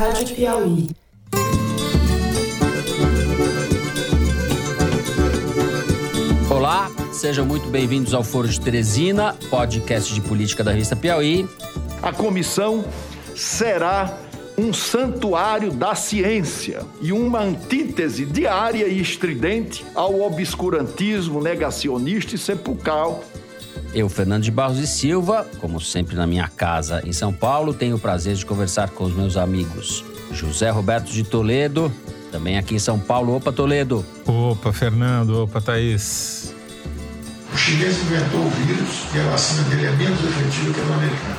Rádio Piauí. Olá, sejam muito bem-vindos ao Foro de Teresina, podcast de política da revista Piauí. A comissão será um santuário da ciência e uma antítese diária e estridente ao obscurantismo negacionista e sepulcral. Eu, Fernando de Barros e Silva, como sempre na minha casa em São Paulo, tenho o prazer de conversar com os meus amigos José Roberto de Toledo, também aqui em São Paulo. Opa, Toledo. Opa, Fernando. Opa, Thaís. O chinês inventou o vírus e a vacina dele é menos efetiva que a do americano.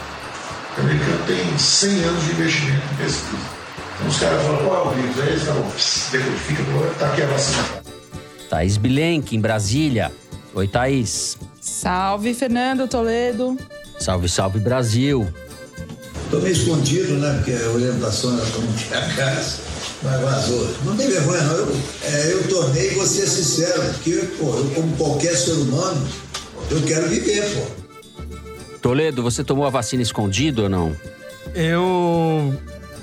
O americano tem 100 anos de investimento em pesquisa. Então os caras falam, qual é o vírus? Aí eles falam, decodifica, tá aqui a vacina. Thaís Bilenque, em Brasília. Oi, Thaís. Salve, Fernando Toledo. Salve, salve, Brasil. Tô meio escondido, né? Porque a orientação era para não ter casa, mas vazou. Não tem vergonha, não. Eu, é, eu tornei você sincero, porque, pô, eu, como qualquer ser humano, eu quero viver, pô. Toledo, você tomou a vacina escondido ou não? Eu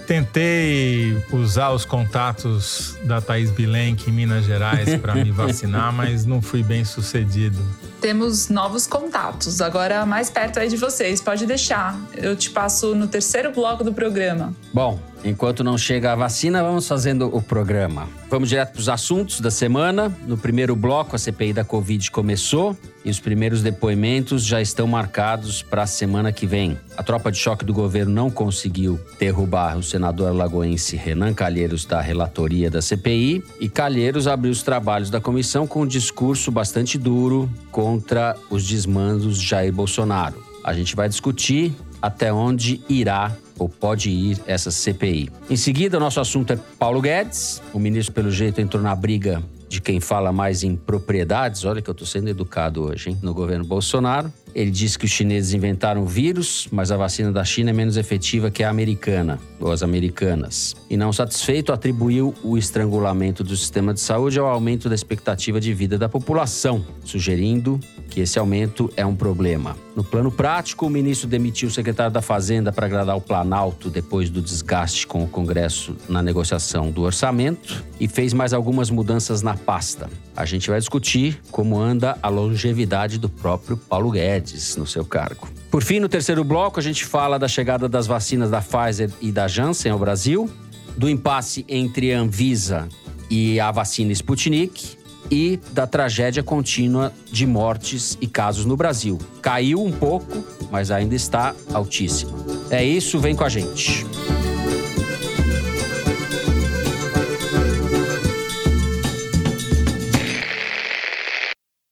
tentei usar os contatos da Thaís Bilenque em Minas Gerais para me vacinar, mas não fui bem sucedido. Temos novos contatos, agora mais perto aí de vocês. Pode deixar. Eu te passo no terceiro bloco do programa. Bom, enquanto não chega a vacina, vamos fazendo o programa. Vamos direto para os assuntos da semana. No primeiro bloco, a CPI da Covid começou e os primeiros depoimentos já estão marcados para a semana que vem. A tropa de choque do governo não conseguiu derrubar o senador alagoense Renan Calheiros da relatoria da CPI e Calheiros abriu os trabalhos da comissão com um discurso bastante duro contra os desmandos de Jair Bolsonaro. A gente vai discutir até onde irá ou pode ir essa CPI. Em seguida, o nosso assunto é Paulo Guedes. O ministro, pelo jeito, entrou na briga de quem fala mais em propriedades. Olha que eu estou sendo educado hoje, hein? No governo Bolsonaro. Ele disse que os chineses inventaram o vírus, mas a vacina da China é menos efetiva que a americana, ou as americanas. E não satisfeito, atribuiu o estrangulamento do sistema de saúde ao aumento da expectativa de vida da população, sugerindo que esse aumento é um problema. No plano prático, o ministro demitiu o secretário da Fazenda para agradar o Planalto depois do desgaste com o Congresso na negociação do orçamento e fez mais algumas mudanças na pasta. A gente vai discutir como anda a longevidade do próprio Paulo Guedes no seu cargo. Por fim, no terceiro bloco, a gente fala da chegada das vacinas da Pfizer e da Janssen ao Brasil, do impasse entre a Anvisa e a vacina Sputnik e da tragédia contínua de mortes e casos no Brasil. Caiu um pouco, mas ainda está altíssima. É isso, vem com a gente.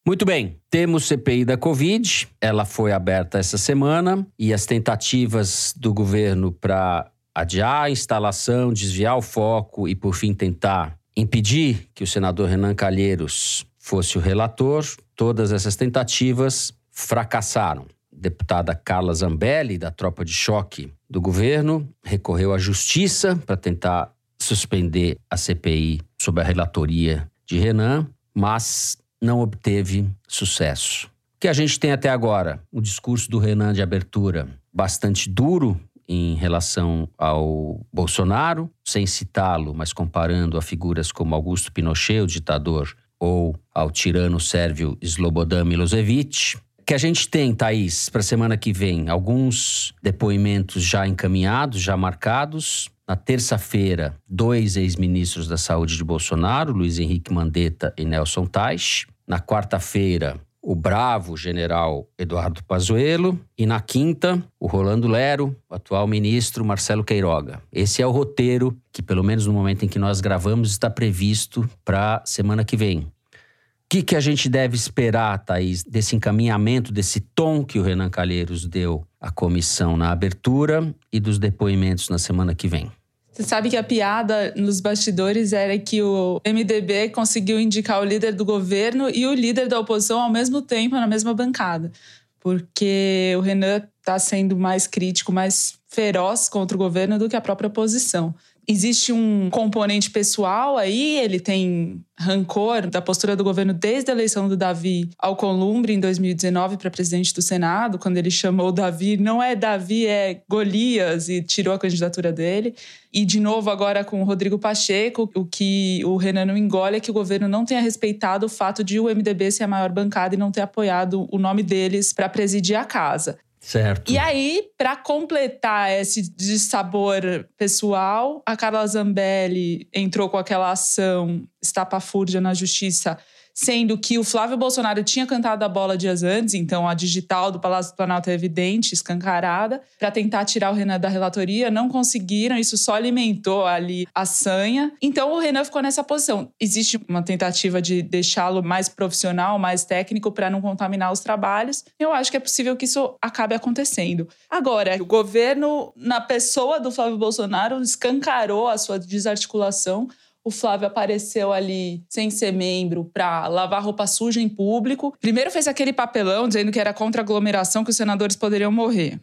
Muito bem, temos CPI da Covid, ela foi aberta essa semana e as tentativas do governo para adiar a instalação, desviar o foco e, por fim, tentar impedir que o senador Renan Calheiros fosse o relator, todas essas tentativas fracassaram. Deputada Carla Zambelli, da tropa de choque do governo, recorreu à justiça para tentar suspender a CPI sob a relatoria de Renan, mas não obteve sucesso. O que a gente tem até agora? O discurso do Renan de abertura bastante duro em relação ao Bolsonaro, sem citá-lo, mas comparando a figuras como Augusto Pinochet, o ditador, ou ao tirano sérvio Slobodan Milosevic. Que a gente tem, Thaís, para a semana que vem, alguns depoimentos já encaminhados, já marcados. Na terça-feira, dois ex-ministros da Saúde de Bolsonaro, Luiz Henrique Mandetta e Nelson Teich. Na quarta-feira, o bravo general Eduardo Pazuello e na quinta, o Rolando Lero, o atual ministro Marcelo Queiroga. Esse é o roteiro que, pelo menos no momento em que nós gravamos, está previsto para semana que vem. O que, que a gente deve esperar, Thaís, desse encaminhamento, desse tom que o Renan Calheiros deu à comissão na abertura e dos depoimentos na semana que vem? Você sabe que a piada nos bastidores era que o MDB conseguiu indicar o líder do governo e o líder da oposição ao mesmo tempo na mesma bancada. Porque o Renan está sendo mais crítico, mais feroz contra o governo do que a própria oposição. Existe um componente pessoal aí, ele tem rancor da postura do governo desde a eleição do Davi Alcolumbre em 2019 para presidente do Senado, quando ele chamou o Davi, não é Davi, é Golias, e tirou a candidatura dele. E, de novo, agora com o Rodrigo Pacheco, o que o Renan não engole é que o governo não tenha respeitado o fato de o MDB ser a maior bancada e não ter apoiado o nome deles para presidir a casa. Certo. E aí, para completar esse dissabor pessoal, a Carla Zambelli entrou com aquela ação estapafúrdia na justiça sendo que o Flávio Bolsonaro tinha cantado a bola dias antes, então a digital do Palácio do Planalto é evidente, escancarada, para tentar tirar o Renan da relatoria, não conseguiram, isso só alimentou ali a sanha. Então o Renan ficou nessa posição. Existe uma tentativa de deixá-lo mais profissional, mais técnico para não contaminar os trabalhos. Eu acho que é possível que isso acabe acontecendo. Agora, o governo na pessoa do Flávio Bolsonaro escancarou a sua desarticulação o Flávio apareceu ali sem ser membro para lavar roupa suja em público. Primeiro fez aquele papelão dizendo que era contra aglomeração, que os senadores poderiam morrer.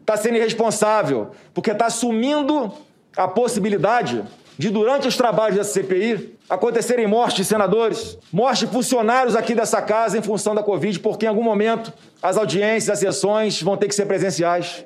Está sendo irresponsável, porque está assumindo a possibilidade de, durante os trabalhos da CPI, acontecerem mortes de senadores, mortes de funcionários aqui dessa casa em função da Covid, porque em algum momento as audiências, as sessões vão ter que ser presenciais.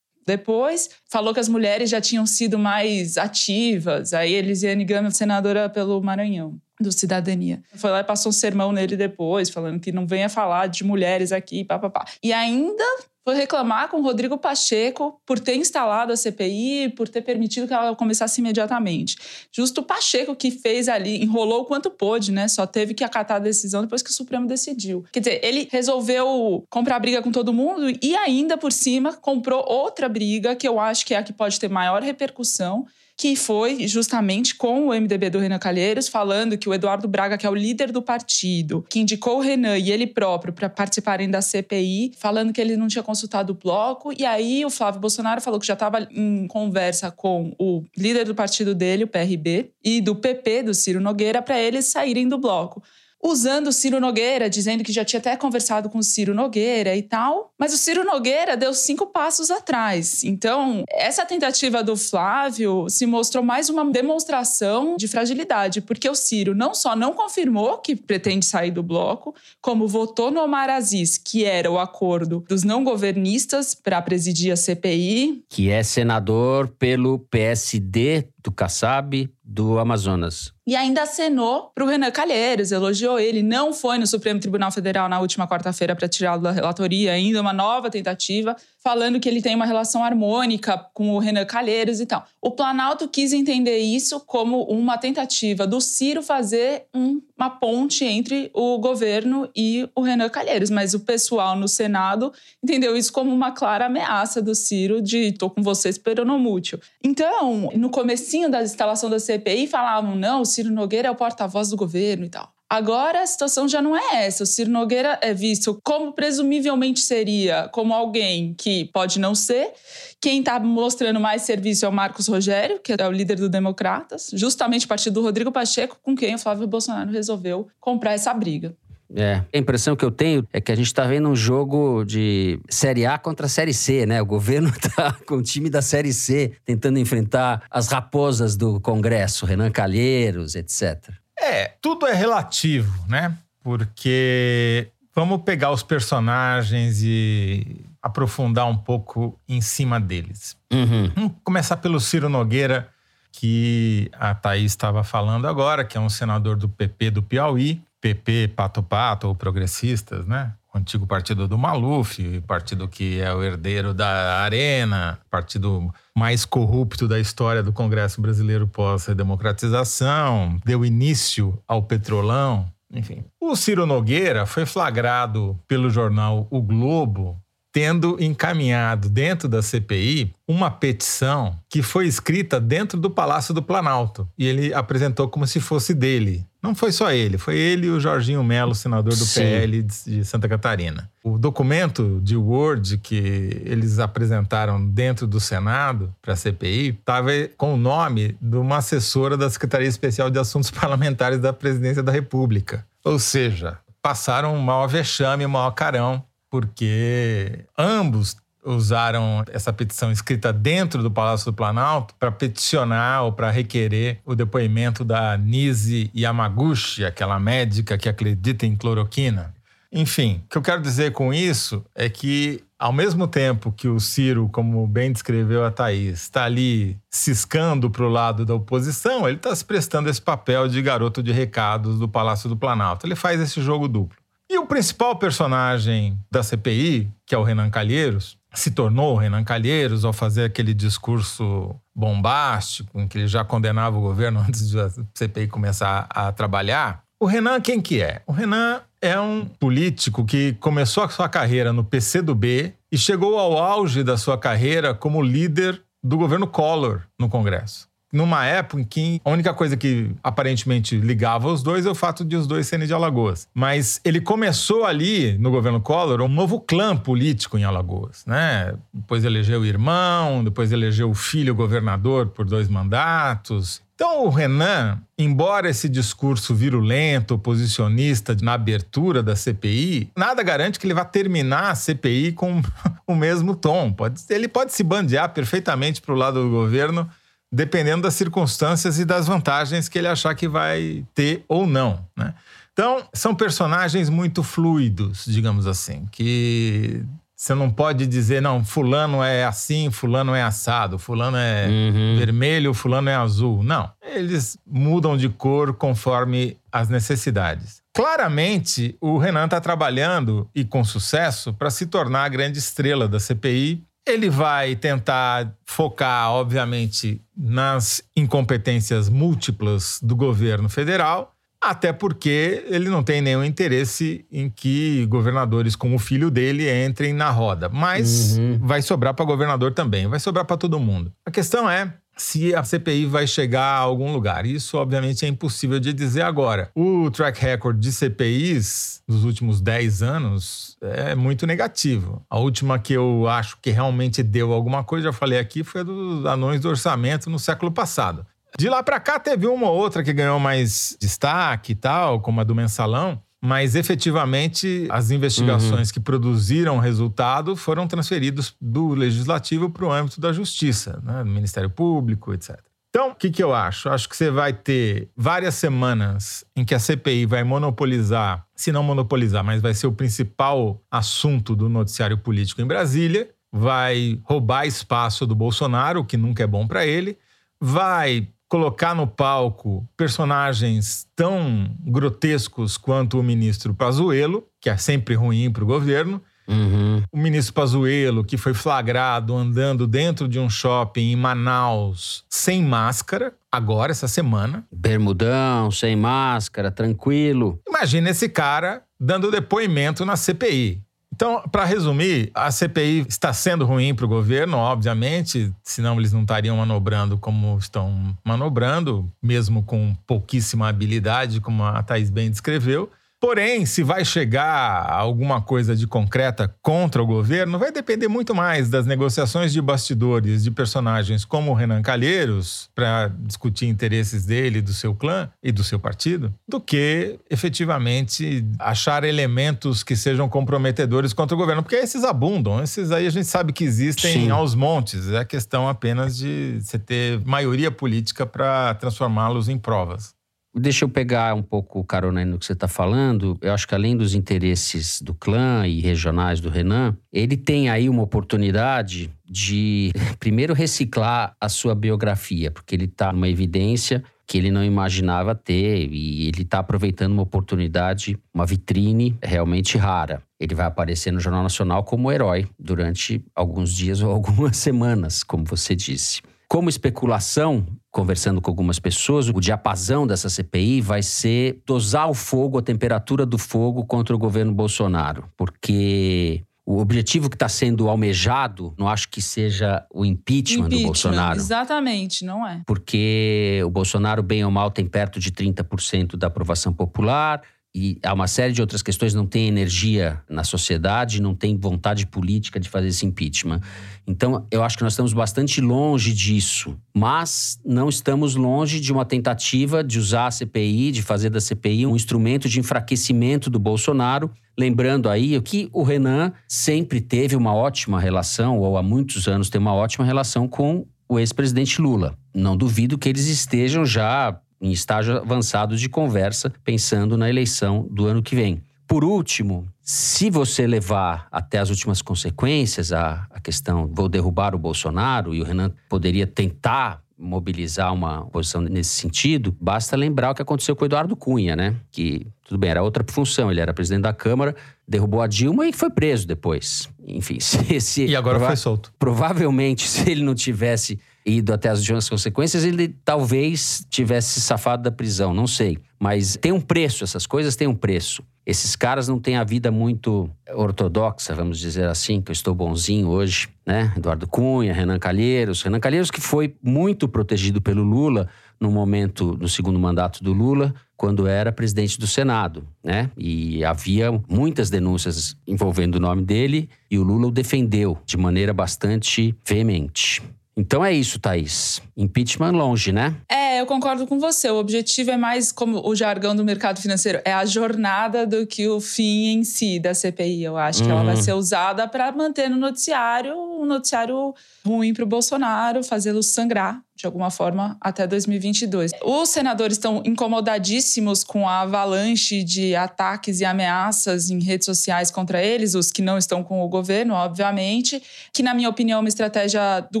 Depois, falou que as mulheres já tinham sido mais ativas. Aí Elisiane Gama, senadora pelo Maranhão, do Cidadania. Foi lá e passou um sermão nele depois, falando que não venha falar de mulheres aqui, papapá. E ainda foi reclamar com o Rodrigo Pacheco por ter instalado a CPI, por ter permitido que ela começasse imediatamente. Justo o Pacheco que fez ali, enrolou o quanto pôde, né? Só teve que acatar a decisão depois que o Supremo decidiu. Quer dizer, ele resolveu comprar briga com todo mundo e ainda por cima comprou outra briga que eu acho que é a que pode ter maior repercussão, que foi justamente com o MDB do Renan Calheiros, falando que o Eduardo Braga, que é o líder do partido, que indicou o Renan e ele próprio para participarem da CPI, falando que ele não tinha consultado o bloco. E aí o Flávio Bolsonaro falou que já estava em conversa com o líder do partido dele, o PRB, e do PP, do Ciro Nogueira, para eles saírem do bloco usando o Ciro Nogueira, dizendo que já tinha até conversado com o Ciro Nogueira e tal. Mas o Ciro Nogueira deu cinco passos atrás. Então, essa tentativa do Flávio se mostrou mais uma demonstração de fragilidade, porque o Ciro não só não confirmou que pretende sair do bloco, como votou no Omar Aziz, que era o acordo dos não governistas para presidir a CPI. Que é senador pelo PSD do Kassab, do Amazonas. E ainda acenou para o Renan Calheiros, elogiou ele. Não foi no Supremo Tribunal Federal na última quarta-feira para tirá-lo da relatoria, ainda uma nova tentativa falando que ele tem uma relação harmônica com o Renan Calheiros e tal. O Planalto quis entender isso como uma tentativa do Ciro fazer um, uma ponte entre o governo e o Renan Calheiros, mas o pessoal no Senado entendeu isso como uma clara ameaça do Ciro de tô com vocês peronomútil. Então, no comecinho da instalação da CPI falavam, não, o Ciro Nogueira é o porta-voz do governo e tal. Agora a situação já não é essa. O Ciro Nogueira é visto como presumivelmente seria, como alguém que pode não ser. Quem está mostrando mais serviço é o Marcos Rogério, que é o líder do Democratas, justamente a partir do Rodrigo Pacheco, com quem o Flávio Bolsonaro resolveu comprar essa briga. É. A impressão que eu tenho é que a gente está vendo um jogo de Série A contra Série C, né? O governo está com o time da Série C tentando enfrentar as raposas do Congresso, Renan Calheiros, etc. É, tudo é relativo, né? Porque vamos pegar os personagens e aprofundar um pouco em cima deles. Uhum. Vamos começar pelo Ciro Nogueira, que a Thaís estava falando agora, que é um senador do PP do Piauí, PP Pato Pato, ou progressistas, né? O antigo partido do Maluf, partido que é o herdeiro da Arena, partido mais corrupto da história do Congresso Brasileiro pós-democratização, deu início ao petrolão, enfim. O Ciro Nogueira foi flagrado pelo jornal O Globo tendo encaminhado dentro da CPI uma petição que foi escrita dentro do Palácio do Planalto. E ele apresentou como se fosse dele. Não foi só ele, foi ele e o Jorginho Melo, senador do Sim. PL de Santa Catarina. O documento de Word que eles apresentaram dentro do Senado para a CPI estava com o nome de uma assessora da Secretaria Especial de Assuntos Parlamentares da Presidência da República. Ou seja, passaram um maior vexame, um maior carão porque ambos usaram essa petição escrita dentro do Palácio do Planalto para peticionar ou para requerer o depoimento da Nise Yamaguchi, aquela médica que acredita em cloroquina. Enfim, o que eu quero dizer com isso é que, ao mesmo tempo que o Ciro, como bem descreveu a Thaís, está ali ciscando para o lado da oposição, ele está se prestando esse papel de garoto de recados do Palácio do Planalto. Ele faz esse jogo duplo. E o principal personagem da CPI, que é o Renan Calheiros, se tornou o Renan Calheiros ao fazer aquele discurso bombástico em que ele já condenava o governo antes de a CPI começar a trabalhar. O Renan quem que é? O Renan é um político que começou a sua carreira no PCdoB e chegou ao auge da sua carreira como líder do governo Collor no Congresso. Numa época em que a única coisa que aparentemente ligava os dois é o fato de os dois serem de Alagoas. Mas ele começou ali, no governo Collor, um novo clã político em Alagoas. Né? Depois elegeu o irmão, depois elegeu o filho governador por dois mandatos. Então, o Renan, embora esse discurso virulento, oposicionista na abertura da CPI, nada garante que ele vá terminar a CPI com o mesmo tom. Pode, ele pode se bandear perfeitamente para o lado do governo, dependendo das circunstâncias e das vantagens que ele achar que vai ter ou não. Né? Então, são personagens muito fluidos, digamos assim, que você não pode dizer, não, fulano é assim, fulano é assado, fulano é uhum. vermelho, fulano é azul. Não. Eles mudam de cor conforme as necessidades. Claramente, o Renan está trabalhando, e com sucesso, para se tornar a grande estrela da CPI. Ele vai tentar focar, obviamente, nas incompetências múltiplas do governo federal até porque ele não tem nenhum interesse em que governadores como o filho dele entrem na roda. Mas uhum. vai sobrar para governador também, vai sobrar para todo mundo. A questão é se a CPI vai chegar a algum lugar. Isso, obviamente, é impossível de dizer agora. O track record de CPIs dos últimos 10 anos é muito negativo. A última que eu acho que realmente deu alguma coisa, já falei aqui, foi a dos anões do orçamento no século passado. De lá para cá teve uma ou outra que ganhou mais destaque e tal, como a do mensalão. Mas efetivamente as investigações uhum. que produziram resultado foram transferidas do legislativo para o âmbito da justiça, né? do Ministério Público, etc. Então, o que, que eu acho? Acho que você vai ter várias semanas em que a CPI vai monopolizar, se não monopolizar, mas vai ser o principal assunto do noticiário político em Brasília, vai roubar espaço do Bolsonaro, o que nunca é bom para ele, vai colocar no palco personagens tão grotescos quanto o ministro Pazuello, que é sempre ruim para o governo. Uhum. O ministro Pazuello, que foi flagrado andando dentro de um shopping em Manaus sem máscara, agora, essa semana. Bermudão, sem máscara, tranquilo. Imagina esse cara dando depoimento na CPI. Então, para resumir, a CPI está sendo ruim para o governo, obviamente, senão eles não estariam manobrando como estão manobrando, mesmo com pouquíssima habilidade, como a Thais bem descreveu. Porém, se vai chegar alguma coisa de concreta contra o governo, vai depender muito mais das negociações de bastidores de personagens como o Renan Calheiros, para discutir interesses dele, do seu clã e do seu partido, do que efetivamente achar elementos que sejam comprometedores contra o governo. Porque esses abundam, esses aí a gente sabe que existem Sim. aos montes. É questão apenas de você ter maioria política para transformá-los em provas. Deixa eu pegar um pouco carona no que você está falando. Eu acho que além dos interesses do clã e regionais do Renan, ele tem aí uma oportunidade de, primeiro, reciclar a sua biografia, porque ele está numa evidência que ele não imaginava ter e ele está aproveitando uma oportunidade, uma vitrine realmente rara. Ele vai aparecer no Jornal Nacional como herói durante alguns dias ou algumas semanas, como você disse. Como especulação, conversando com algumas pessoas, o diapasão dessa CPI vai ser dosar o fogo, a temperatura do fogo contra o governo Bolsonaro, porque o objetivo que está sendo almejado, não acho que seja o impeachment, impeachment, do Bolsonaro. Exatamente, não é. Porque o Bolsonaro, bem ou mal, tem perto de 30% da aprovação popular e há uma série de outras questões, não tem energia na sociedade, não tem vontade política de fazer esse impeachment. Então, eu acho que nós estamos bastante longe disso, mas não estamos longe de uma tentativa de usar a CPI, de fazer da CPI um instrumento de enfraquecimento do Bolsonaro, Lembrando aí que o Renan sempre teve uma ótima relação, ou há muitos anos tem uma ótima relação com o ex-presidente Lula. Não duvido que eles estejam já em estágio avançado de conversa, pensando na eleição do ano que vem. Por último, se você levar até as últimas consequências a, a questão vou derrubar o Bolsonaro, e o Renan poderia tentar mobilizar uma posição nesse sentido, basta lembrar o que aconteceu com o Eduardo Cunha, né? Que, tudo bem, era outra função, ele era presidente da Câmara, derrubou a Dilma e foi preso depois. Enfim, se, se E agora foi solto. Provavelmente, se ele não tivesse ido até as últimas consequências, ele talvez tivesse safado da prisão, não sei. Mas tem um preço, essas coisas têm um preço. Esses caras não têm a vida muito ortodoxa, vamos dizer assim, que eu estou bonzinho hoje, né? Eduardo Cunha, Renan Calheiros. Renan Calheiros que foi muito protegido pelo Lula no momento, no segundo mandato do Lula, quando era presidente do Senado, né? E havia muitas denúncias envolvendo o nome dele e o Lula o defendeu de maneira bastante veemente. Então é isso, Thaís. Impeachment longe, né? É, eu concordo com você. O objetivo é mais, como o jargão do mercado financeiro, é a jornada do que o fim em si da CPI. Eu acho que ela vai ser usada para manter no noticiário um noticiário ruim para o Bolsonaro, fazê-lo sangrar de alguma forma até 2022. Os senadores estão incomodadíssimos com a avalanche de ataques e ameaças em redes sociais contra eles, os que não estão com o governo, obviamente, que na minha opinião é uma estratégia do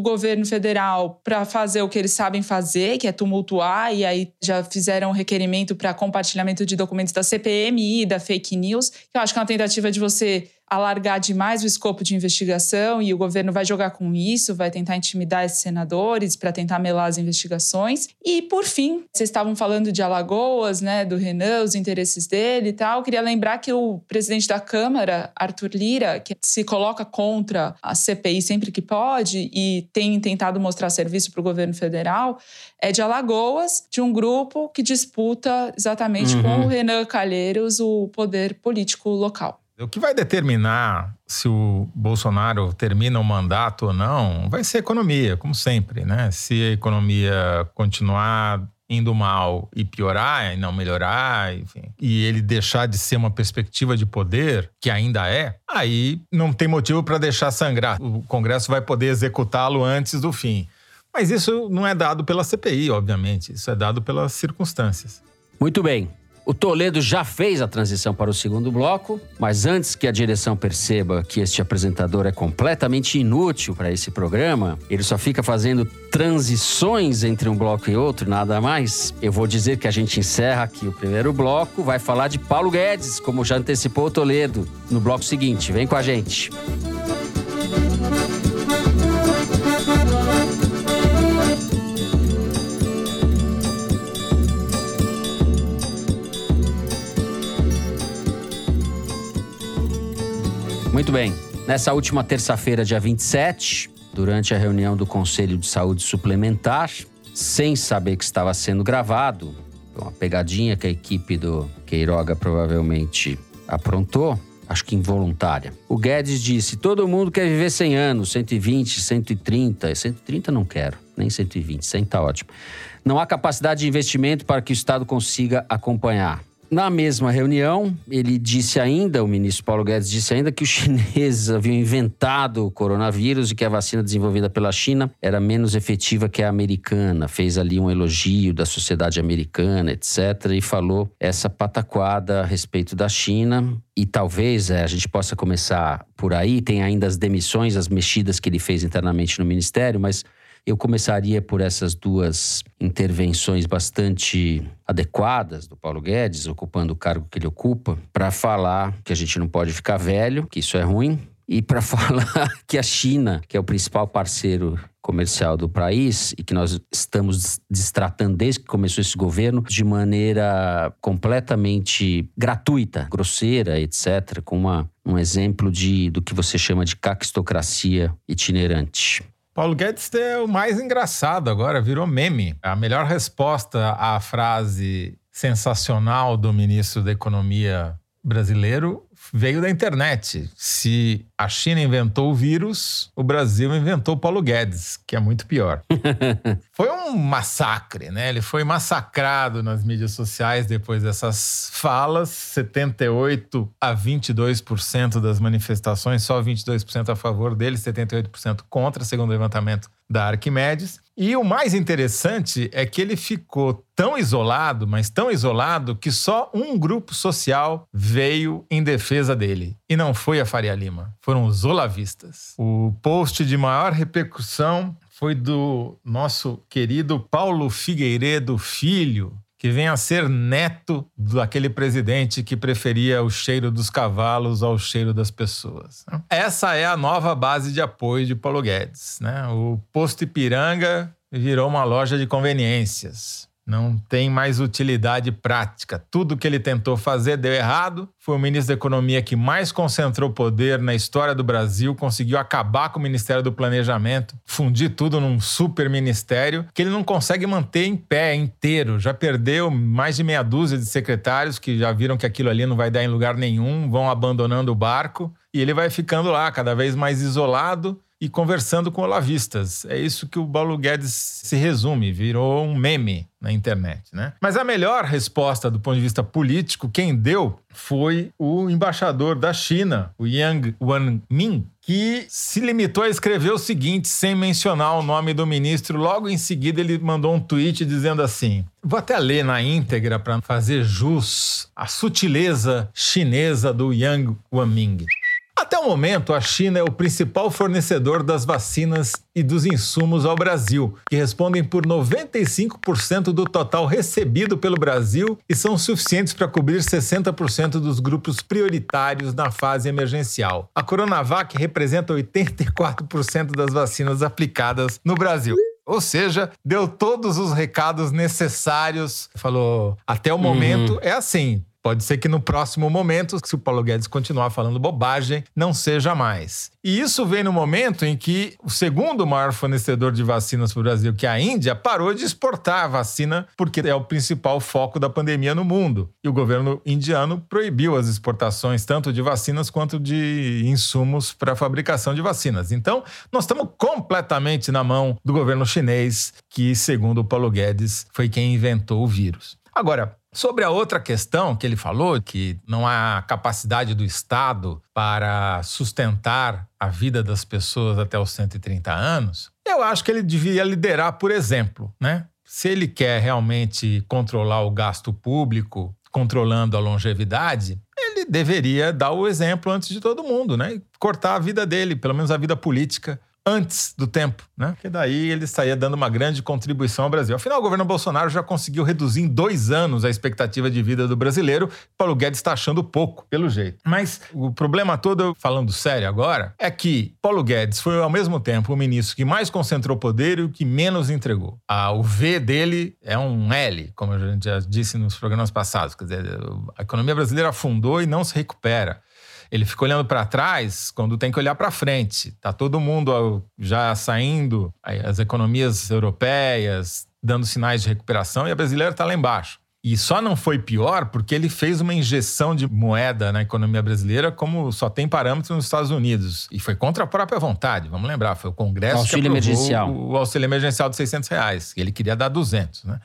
governo federal para fazer o que eles sabem fazer, que é tumultuar e aí já fizeram um requerimento para compartilhamento de documentos da CPMI, da fake news, que eu acho que é uma tentativa de você alargar demais o escopo de investigação e o governo vai jogar com isso, vai tentar intimidar esses senadores para tentar melar as investigações. E, por fim, vocês estavam falando de Alagoas, né, do Renan, os interesses dele e tal. Eu queria lembrar que o presidente da Câmara, Arthur Lira, que se coloca contra a CPI sempre que pode e tem tentado mostrar serviço para o governo federal, é de Alagoas, de um grupo que disputa exatamente Uhum. com o Renan Calheiros o poder político local. O que vai determinar se o Bolsonaro termina o mandato ou não vai ser a economia, como sempre, né? Se a economia continuar indo mal e piorar e não melhorar, enfim, e ele deixar de ser uma perspectiva de poder, que ainda é, aí não tem motivo para deixar sangrar. O Congresso vai poder executá-lo antes do fim. Mas isso não é dado pela CPI, obviamente, isso é dado pelas circunstâncias. Muito bem. O Toledo já fez a transição para o segundo bloco, mas antes que a direção perceba que este apresentador é completamente inútil para esse programa, ele só fica fazendo transições entre um bloco e outro, nada mais. Eu vou dizer que a gente encerra aqui o primeiro bloco, vai falar de Paulo Guedes, como já antecipou o Toledo no bloco seguinte. Vem com a gente. Muito bem. Nessa última terça-feira, dia 27, durante a reunião do Conselho de Saúde Suplementar, sem saber que estava sendo gravado, uma pegadinha que a equipe do Queiroga provavelmente aprontou, acho que involuntária. O Guedes disse: todo mundo quer viver 100 anos, 120, 130. 130 não quero, nem 120, 100 tá ótimo. Não há capacidade de investimento para que o Estado consiga acompanhar. Na mesma reunião, ele disse ainda, o ministro Paulo Guedes disse ainda que os chineses haviam inventado o coronavírus e que a vacina desenvolvida pela China era menos efetiva que a americana. Fez ali um elogio da sociedade americana, etc. E falou essa pataquada a respeito da China. E talvez é, a gente possa começar por aí. Tem ainda as demissões, as mexidas que ele fez internamente no ministério, mas eu começaria por essas duas intervenções bastante adequadas do Paulo Guedes, ocupando o cargo que ele ocupa, para falar que a gente não pode ficar velho, que isso é ruim, e para falar que a China, que é o principal parceiro comercial do país e que nós estamos destratando desde que começou esse governo de maneira completamente gratuita, grosseira, etc., com uma, um exemplo de, do que você chama de caquistocracia itinerante. Paulo Guedes é o mais engraçado agora, virou meme. A melhor resposta à frase sensacional do ministro da Economia brasileiro veio da internet. Se a China inventou o vírus, o Brasil inventou Paulo Guedes, que é muito pior. Foi um um massacre, né? Ele foi massacrado nas mídias sociais depois dessas falas. 78 a 22% das manifestações, só 22% a favor dele, 78% contra, segundo o levantamento da Arquimedes. E o mais interessante é que ele ficou tão isolado, mas tão isolado, que só um grupo social veio em defesa dele. E não foi a Faria Lima, foram os olavistas. O post de maior repercussão foi do nosso querido Paulo Figueiredo Filho, que vem a ser neto daquele presidente que preferia o cheiro dos cavalos ao cheiro das pessoas. Essa é a nova base de apoio de Paulo Guedes. Né? O posto Ipiranga virou uma loja de conveniências não tem mais utilidade prática. Tudo que ele tentou fazer deu errado. Foi o ministro da Economia que mais concentrou poder na história do Brasil, conseguiu acabar com o Ministério do Planejamento, fundir tudo num super ministério que ele não consegue manter em pé inteiro. Já perdeu mais de meia dúzia de secretários que já viram que aquilo ali não vai dar em lugar nenhum, vão abandonando o barco e ele vai ficando lá cada vez mais isolado e conversando com olavistas. É isso que o Paulo Guedes se resume, virou um meme na internet, né? Mas a melhor resposta do ponto de vista político, quem deu foi o embaixador da China, o Yang Wanmin, que se limitou a escrever o seguinte, sem mencionar o nome do ministro. Logo em seguida, ele mandou um tweet dizendo assim: Vou até ler na íntegra para fazer jus à sutileza chinesa do Yang Wanming. Até o momento, a China é o principal fornecedor das vacinas e dos insumos ao Brasil, que respondem por 95% do total recebido pelo Brasil e são suficientes para cobrir 60% dos grupos prioritários na fase emergencial. A Coronavac representa 84% das vacinas aplicadas no Brasil. Ou seja, deu todos os recados necessários. Falou, até o momento uhum. é assim. Pode ser que no próximo momento, se o Paulo Guedes continuar falando bobagem, não seja mais. E isso vem no momento em que o segundo maior fornecedor de vacinas para o Brasil, que é a Índia, parou de exportar a vacina porque é o principal foco da pandemia no mundo. E o governo indiano proibiu as exportações tanto de vacinas quanto de insumos para a fabricação de vacinas. Então, nós estamos completamente na mão do governo chinês, que, segundo o Paulo Guedes, foi quem inventou o vírus. Agora, Sobre a outra questão que ele falou, que não há capacidade do Estado para sustentar a vida das pessoas até os 130 anos, eu acho que ele devia liderar por exemplo, né? Se ele quer realmente controlar o gasto público, controlando a longevidade, ele deveria dar o exemplo antes de todo mundo, né? E cortar a vida dele, pelo menos a vida política antes do tempo, né? Porque daí ele estaria dando uma grande contribuição ao Brasil. Afinal, o governo Bolsonaro já conseguiu reduzir em dois anos a expectativa de vida do brasileiro. Paulo Guedes está achando pouco, pelo jeito. Mas o problema todo, falando sério agora, é que Paulo Guedes foi ao mesmo tempo o ministro que mais concentrou poder e o que menos entregou. Ah, o V dele é um L, como a gente já disse nos programas passados. Quer dizer, a economia brasileira afundou e não se recupera. Ele fica olhando para trás quando tem que olhar para frente. Tá todo mundo já saindo, as economias europeias dando sinais de recuperação e a brasileira está lá embaixo. E só não foi pior porque ele fez uma injeção de moeda na economia brasileira, como só tem parâmetros nos Estados Unidos. E foi contra a própria vontade, vamos lembrar. Foi o Congresso o auxílio que emergencial. o auxílio emergencial de 600 reais. Ele queria dar 200, né?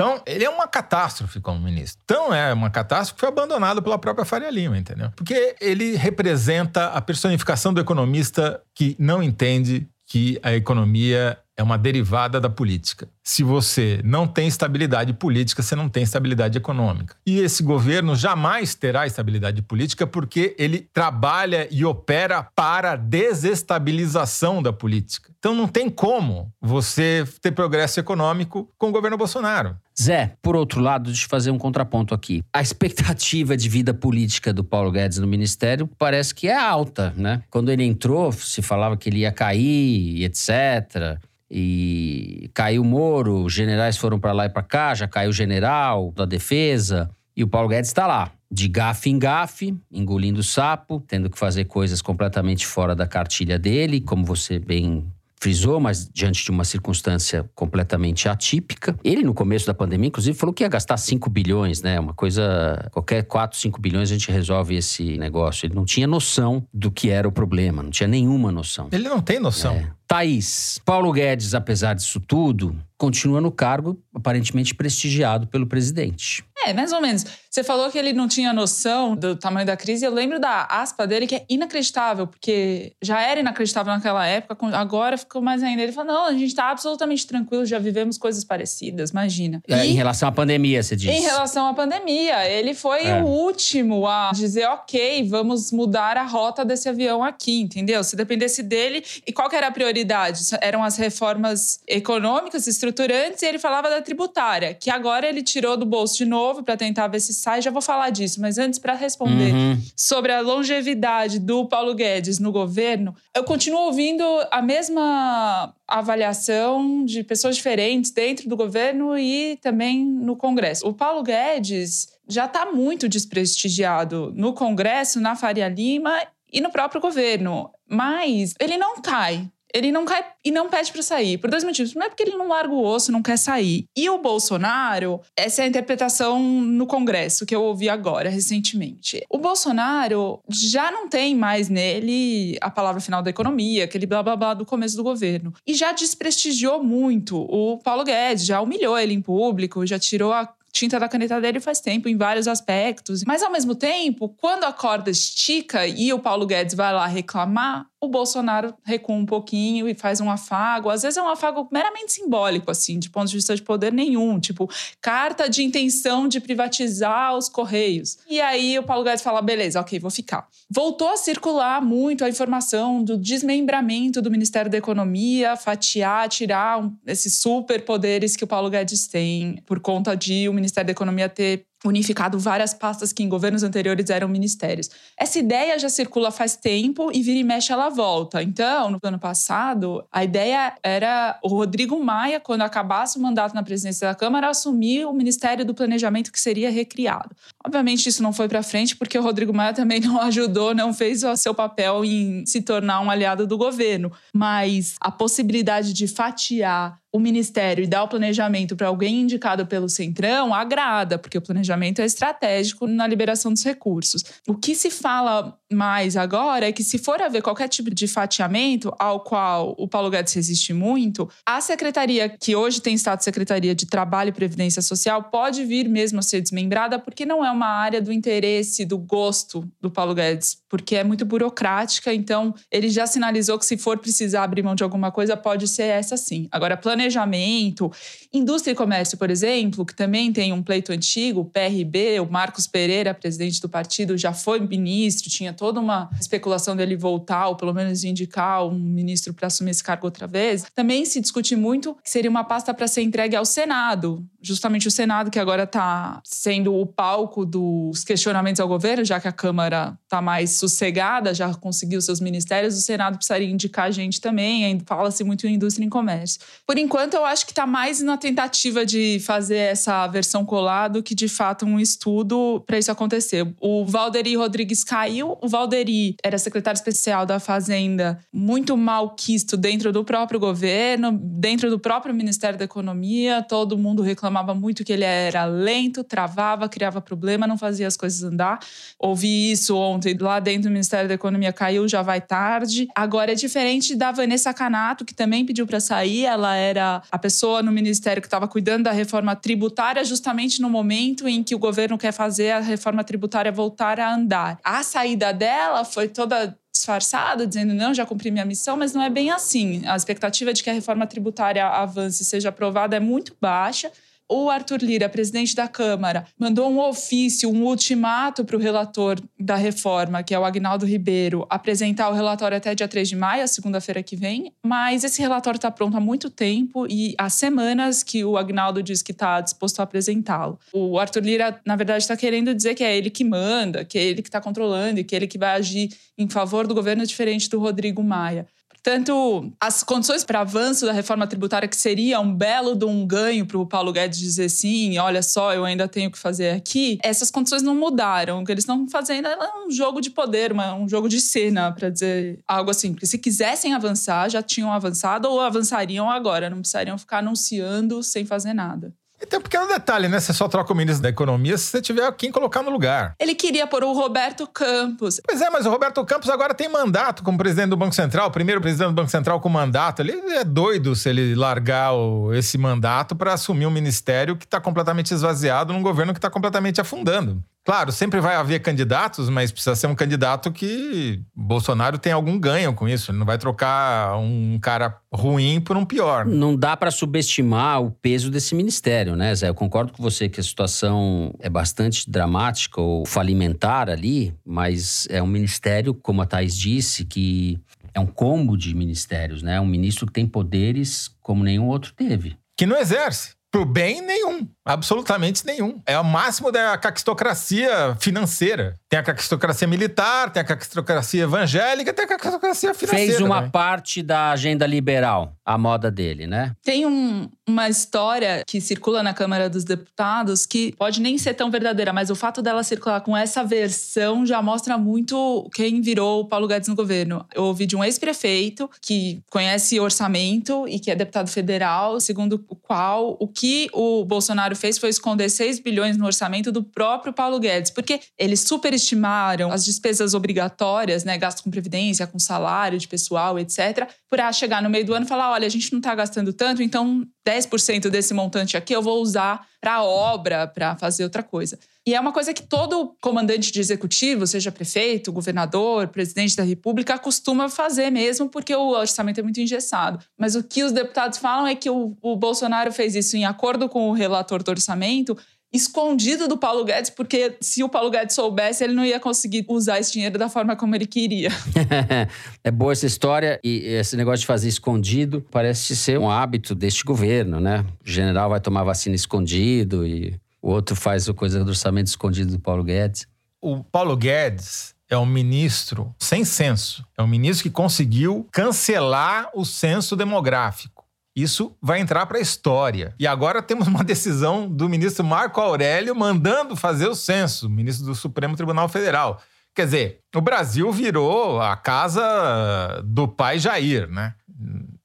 Então, ele é uma catástrofe como ministro. Então, é uma catástrofe que foi abandonado pela própria Faria Lima, entendeu? Porque ele representa a personificação do economista que não entende que a economia é uma derivada da política. Se você não tem estabilidade política, você não tem estabilidade econômica. E esse governo jamais terá estabilidade política porque ele trabalha e opera para a desestabilização da política. Então não tem como você ter progresso econômico com o governo Bolsonaro. Zé, por outro lado, deixa eu fazer um contraponto aqui. A expectativa de vida política do Paulo Guedes no ministério parece que é alta, né? Quando ele entrou, se falava que ele ia cair, etc e caiu o Moro, os generais foram para lá e para cá, já caiu o general da defesa, e o Paulo Guedes está lá, de gafe em gafe, engolindo sapo, tendo que fazer coisas completamente fora da cartilha dele, como você bem frisou, mas diante de uma circunstância completamente atípica. Ele, no começo da pandemia, inclusive, falou que ia gastar 5 bilhões, né? Uma coisa. Qualquer 4, 5 bilhões a gente resolve esse negócio. Ele não tinha noção do que era o problema, não tinha nenhuma noção. Ele não tem noção. É. Thaís, Paulo Guedes, apesar disso tudo, continua no cargo aparentemente prestigiado pelo presidente. É, mais ou menos. Você falou que ele não tinha noção do tamanho da crise. Eu lembro da aspa dele que é inacreditável, porque já era inacreditável naquela época, agora ficou mais ainda. Ele falou: não, a gente está absolutamente tranquilo, já vivemos coisas parecidas, imagina. É, e, em relação à pandemia, você disse? Em relação à pandemia. Ele foi é. o último a dizer: ok, vamos mudar a rota desse avião aqui, entendeu? Se dependesse dele. E qual que era a prioridade? Eram as reformas econômicas, estruturantes, e ele falava da tributária, que agora ele tirou do bolso de novo novo para tentar ver se sai. Já vou falar disso, mas antes, para responder uhum. sobre a longevidade do Paulo Guedes no governo, eu continuo ouvindo a mesma avaliação de pessoas diferentes dentro do governo e também no Congresso. O Paulo Guedes já está muito desprestigiado no Congresso, na Faria Lima e no próprio governo. Mas ele não cai ele não cai e não pede para sair. Por dois motivos. Não é porque ele não larga o osso, não quer sair. E o Bolsonaro, essa é a interpretação no Congresso que eu ouvi agora, recentemente. O Bolsonaro já não tem mais nele a palavra final da economia, aquele blá blá blá do começo do governo. E já desprestigiou muito o Paulo Guedes, já humilhou ele em público, já tirou a tinta da caneta dele faz tempo, em vários aspectos. Mas, ao mesmo tempo, quando a corda estica e o Paulo Guedes vai lá reclamar, o Bolsonaro recua um pouquinho e faz um afago. Às vezes é um afago meramente simbólico, assim, de ponto de vista de poder nenhum. Tipo, carta de intenção de privatizar os Correios. E aí o Paulo Guedes fala: beleza, ok, vou ficar. Voltou a circular muito a informação do desmembramento do Ministério da Economia, fatiar, tirar um, esses superpoderes que o Paulo Guedes tem por conta de o Ministério da Economia ter unificado várias pastas que em governos anteriores eram ministérios. Essa ideia já circula faz tempo e vira e mexe ela volta. Então, no ano passado, a ideia era o Rodrigo Maia, quando acabasse o mandato na presidência da Câmara, assumir o Ministério do Planejamento que seria recriado. Obviamente isso não foi para frente porque o Rodrigo Maia também não ajudou, não fez o seu papel em se tornar um aliado do governo, mas a possibilidade de fatiar o ministério e dar o planejamento para alguém indicado pelo Centrão agrada, porque o planejamento é estratégico na liberação dos recursos. O que se fala mais agora é que, se for haver qualquer tipo de fatiamento, ao qual o Paulo Guedes resiste muito, a secretaria, que hoje tem status Secretaria de Trabalho e Previdência Social, pode vir mesmo a ser desmembrada, porque não é uma área do interesse, do gosto do Paulo Guedes, porque é muito burocrática. Então, ele já sinalizou que, se for precisar abrir mão de alguma coisa, pode ser essa sim. Agora, planejamento, indústria e comércio, por exemplo, que também tem um pleito antigo, o PRB, o Marcos Pereira, presidente do partido, já foi ministro, tinha toda uma especulação dele voltar, ou pelo menos indicar um ministro para assumir esse cargo outra vez. Também se discute muito que seria uma pasta para ser entregue ao Senado, justamente o Senado que agora está sendo o palco dos questionamentos ao governo, já que a Câmara está mais sossegada, já conseguiu seus ministérios, o Senado precisaria indicar gente também, fala-se muito em indústria e comércio. Por enquanto, eu acho que está mais na tentativa de fazer essa versão colado que, de fato, um estudo para isso acontecer. O Valderi Rodrigues caiu, o Valderi era secretário especial da Fazenda, muito mal quisto dentro do próprio governo, dentro do próprio Ministério da Economia, todo mundo reclamava muito que ele era lento, travava, criava problema, não fazia as coisas andar. Ouvi isso ontem lá dentro do Ministério da Economia, caiu, já vai tarde. Agora é diferente da Vanessa Canato, que também pediu para sair, ela era a pessoa no ministério que estava cuidando da reforma tributária, justamente no momento em que o governo quer fazer a reforma tributária voltar a andar. A saída dela foi toda disfarçada, dizendo não, já cumpri minha missão, mas não é bem assim. A expectativa de que a reforma tributária avance e seja aprovada é muito baixa o Arthur Lira, presidente da Câmara, mandou um ofício, um ultimato para o relator da reforma, que é o Agnaldo Ribeiro, apresentar o relatório até dia 3 de maio, segunda-feira que vem. Mas esse relatório está pronto há muito tempo e há semanas que o Agnaldo diz que está disposto a apresentá-lo. O Arthur Lira, na verdade, está querendo dizer que é ele que manda, que é ele que está controlando e que é ele que vai agir em favor do governo diferente do Rodrigo Maia Tanto as condições para avanço da reforma tributária, que seria um belo de um ganho para o Paulo Guedes dizer sim, olha só, eu ainda tenho que fazer aqui, essas condições não mudaram. O que eles estão fazendo é um jogo de poder, um jogo de cena, para dizer algo assim. Porque se quisessem avançar, já tinham avançado ou avançariam agora, não precisariam ficar anunciando sem fazer nada. E tem um pequeno detalhe, né? Você só troca o ministro da Economia se você tiver quem colocar no lugar. Ele queria pôr o Roberto Campos. Pois é, mas o Roberto Campos agora tem mandato como presidente do Banco Central, o primeiro presidente do Banco Central com mandato. Ele é doido se ele largar o, esse mandato para assumir um ministério que está completamente esvaziado num governo que está completamente afundando. Claro, sempre vai haver candidatos, mas precisa ser um candidato que Bolsonaro tem algum ganho com isso. Ele não vai trocar um cara ruim por um pior. Não dá para subestimar o peso desse ministério, né, Zé? Eu concordo com você que a situação é bastante dramática ou falimentar ali, mas é um ministério, como a Thais disse, que é um combo de ministérios, né? Um ministro que tem poderes como nenhum outro teve. Que não exerce. Pro bem, nenhum. Absolutamente nenhum. É o máximo da caquistocracia financeira. Tem a caquistocracia militar, tem a caquistocracia evangélica, tem a caquistocracia financeira. Fez uma também. parte da agenda liberal, a moda dele, né? Tem um, uma história que circula na Câmara dos Deputados que pode nem ser tão verdadeira, mas o fato dela circular com essa versão já mostra muito quem virou o Paulo Guedes no governo. Eu ouvi de um ex-prefeito que conhece orçamento e que é deputado federal, segundo o qual o que o Bolsonaro fez foi esconder 6 bilhões no orçamento do próprio Paulo Guedes, porque eles superestimaram as despesas obrigatórias, né, gasto com previdência, com salário de pessoal, etc, para chegar no meio do ano e falar, olha, a gente não está gastando tanto, então 10% desse montante aqui eu vou usar para obra, para fazer outra coisa. E é uma coisa que todo comandante de executivo, seja prefeito, governador, presidente da república, costuma fazer mesmo, porque o orçamento é muito engessado. Mas o que os deputados falam é que o, o Bolsonaro fez isso em acordo com o relator do orçamento, escondido do Paulo Guedes, porque se o Paulo Guedes soubesse, ele não ia conseguir usar esse dinheiro da forma como ele queria. é boa essa história e esse negócio de fazer escondido parece ser um hábito deste governo, né? O general vai tomar vacina escondido e o outro faz a coisa do orçamento escondido do Paulo Guedes. O Paulo Guedes é um ministro sem censo. É um ministro que conseguiu cancelar o censo demográfico. Isso vai entrar para a história. E agora temos uma decisão do ministro Marco Aurélio mandando fazer o censo, ministro do Supremo Tribunal Federal. Quer dizer, o Brasil virou a casa do pai Jair, né?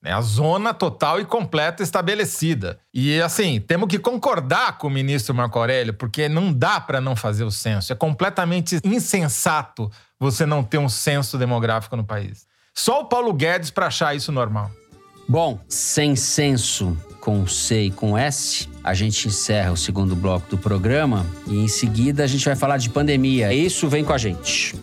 É a zona total e completa estabelecida. E assim, temos que concordar com o ministro Marco Aurélio, porque não dá para não fazer o censo. É completamente insensato você não ter um censo demográfico no país. Só o Paulo Guedes para achar isso normal. Bom, sem censo com C e com S, a gente encerra o segundo bloco do programa e em seguida a gente vai falar de pandemia. Isso vem com a gente.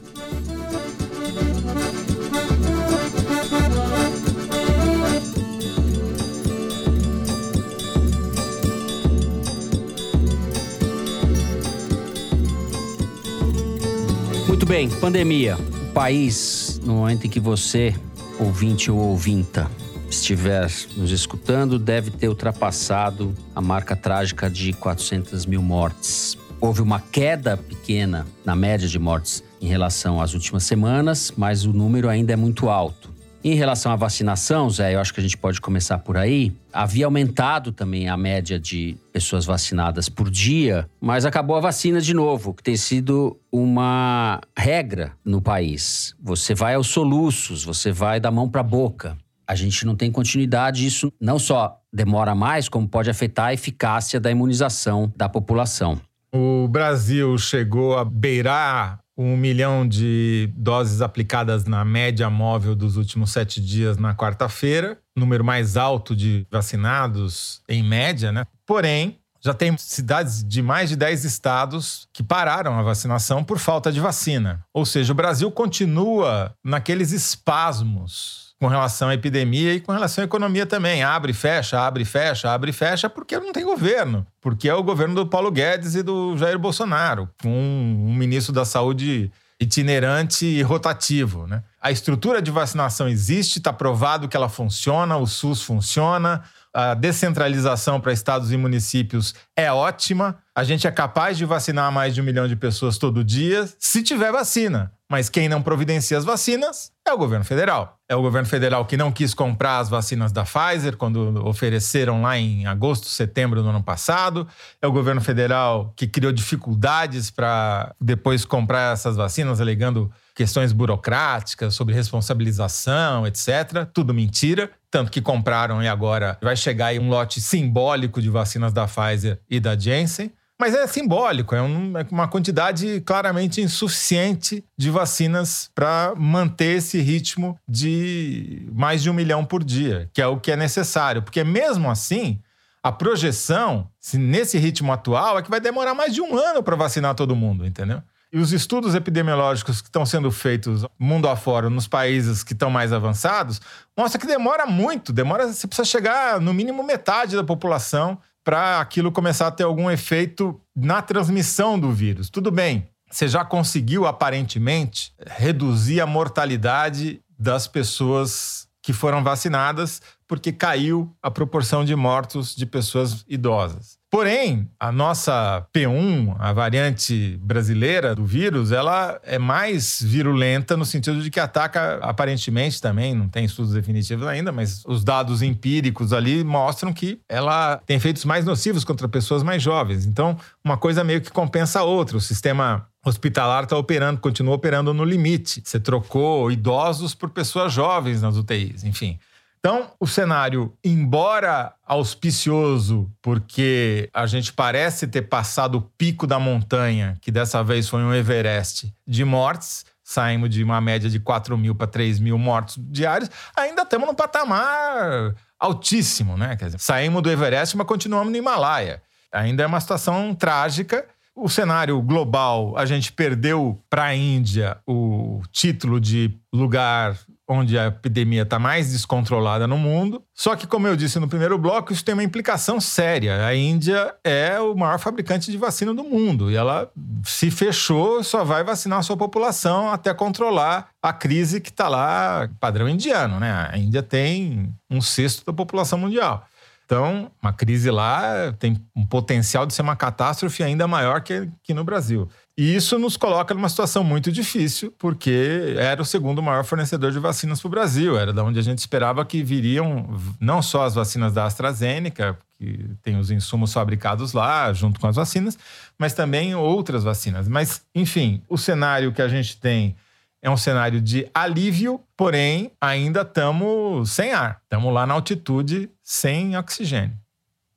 Bem, pandemia. O país, no momento em que você, ouvinte ou ouvinta, estiver nos escutando, deve ter ultrapassado a marca trágica de 400 mil mortes. Houve uma queda pequena na média de mortes em relação às últimas semanas, mas o número ainda é muito alto. Em relação à vacinação, Zé, eu acho que a gente pode começar por aí. Havia aumentado também a média de pessoas vacinadas por dia, mas acabou a vacina de novo, que tem sido uma regra no país. Você vai aos soluços, você vai da mão para a boca a gente não tem continuidade. Isso não só demora mais, como pode afetar a eficácia da imunização da população. O Brasil chegou a beirar um milhão de doses aplicadas na média móvel dos últimos sete dias na quarta-feira, número mais alto de vacinados em média, né? Porém, já tem cidades de mais de 10 estados que pararam a vacinação por falta de vacina. Ou seja, o Brasil continua naqueles espasmos com relação à epidemia e com relação à economia também. Abre, fecha, abre, fecha, abre, fecha, porque não tem governo. Porque é o governo do Paulo Guedes e do Jair Bolsonaro, com um ministro da Saúde itinerante e rotativo. Né? A estrutura de vacinação existe, está provado que ela funciona, o SUS funciona, A descentralização para estados e municípios é ótima. A gente é capaz de vacinar mais de um milhão de pessoas todo dia, se tiver vacina. Mas quem não providencia as vacinas é o governo federal. É o governo federal que não quis comprar as vacinas da Pfizer quando ofereceram lá em agosto, setembro do ano passado. É o governo federal que criou dificuldades para depois comprar essas vacinas, alegando questões burocráticas sobre responsabilização, etc. Tudo mentira. Tanto que compraram e agora vai chegar aí um lote simbólico de vacinas da Pfizer e da Janssen. Mas é simbólico, é, um, é uma quantidade claramente insuficiente de vacinas para manter esse ritmo de mais de um milhão por dia, que é o que é necessário. Porque mesmo assim, a projeção, nesse ritmo atual, é que vai demorar mais de um ano para vacinar todo mundo, entendeu? E os estudos epidemiológicos que estão sendo feitos mundo afora, nos países que estão mais avançados, mostra que demora muito. Demora, você precisa chegar no mínimo metade da população para aquilo começar a ter algum efeito na transmissão do vírus. Tudo bem, você já conseguiu aparentemente reduzir a mortalidade das pessoas que foram vacinadas, porque caiu a proporção de mortos de pessoas idosas. Porém, a nossa P1, a variante brasileira do vírus, ela é mais virulenta no sentido de que ataca aparentemente também, não tem estudos definitivos ainda, mas os dados empíricos ali mostram que ela tem efeitos mais nocivos contra pessoas mais jovens. Então, uma coisa meio que compensa a outra. O sistema hospitalar está operando, continua operando no limite. Você trocou idosos por pessoas jovens nas UTIs, enfim. Então, o cenário, embora auspicioso, porque a gente parece ter passado o pico da montanha, que dessa vez foi um Everest, de mortes, saímos de uma média de 4 mil para 3 mil mortos diários, ainda estamos num patamar altíssimo, né? Quer dizer, saímos do Everest, mas continuamos no Himalaia. Ainda é uma situação trágica. O cenário global, a gente perdeu para a Índia o título de lugar onde a epidemia está mais descontrolada no mundo. Só que, como eu disse no primeiro bloco, isso tem uma implicação séria. A Índia é o maior fabricante de vacina do mundo e ela se fechou, só vai vacinar a sua população até controlar a crise que está lá, padrão indiano, né? A Índia tem um sexto da população mundial. Então, uma crise lá tem um potencial de ser uma catástrofe ainda maior que, que no Brasil. E isso nos coloca numa situação muito difícil, porque era o segundo maior fornecedor de vacinas para o Brasil. Era da onde a gente esperava que viriam não só as vacinas da AstraZeneca, que tem os insumos fabricados lá, junto com as vacinas, mas também outras vacinas. Mas, enfim, o cenário que a gente tem é um cenário de alívio, porém ainda estamos sem ar. Estamos lá na altitude sem oxigênio.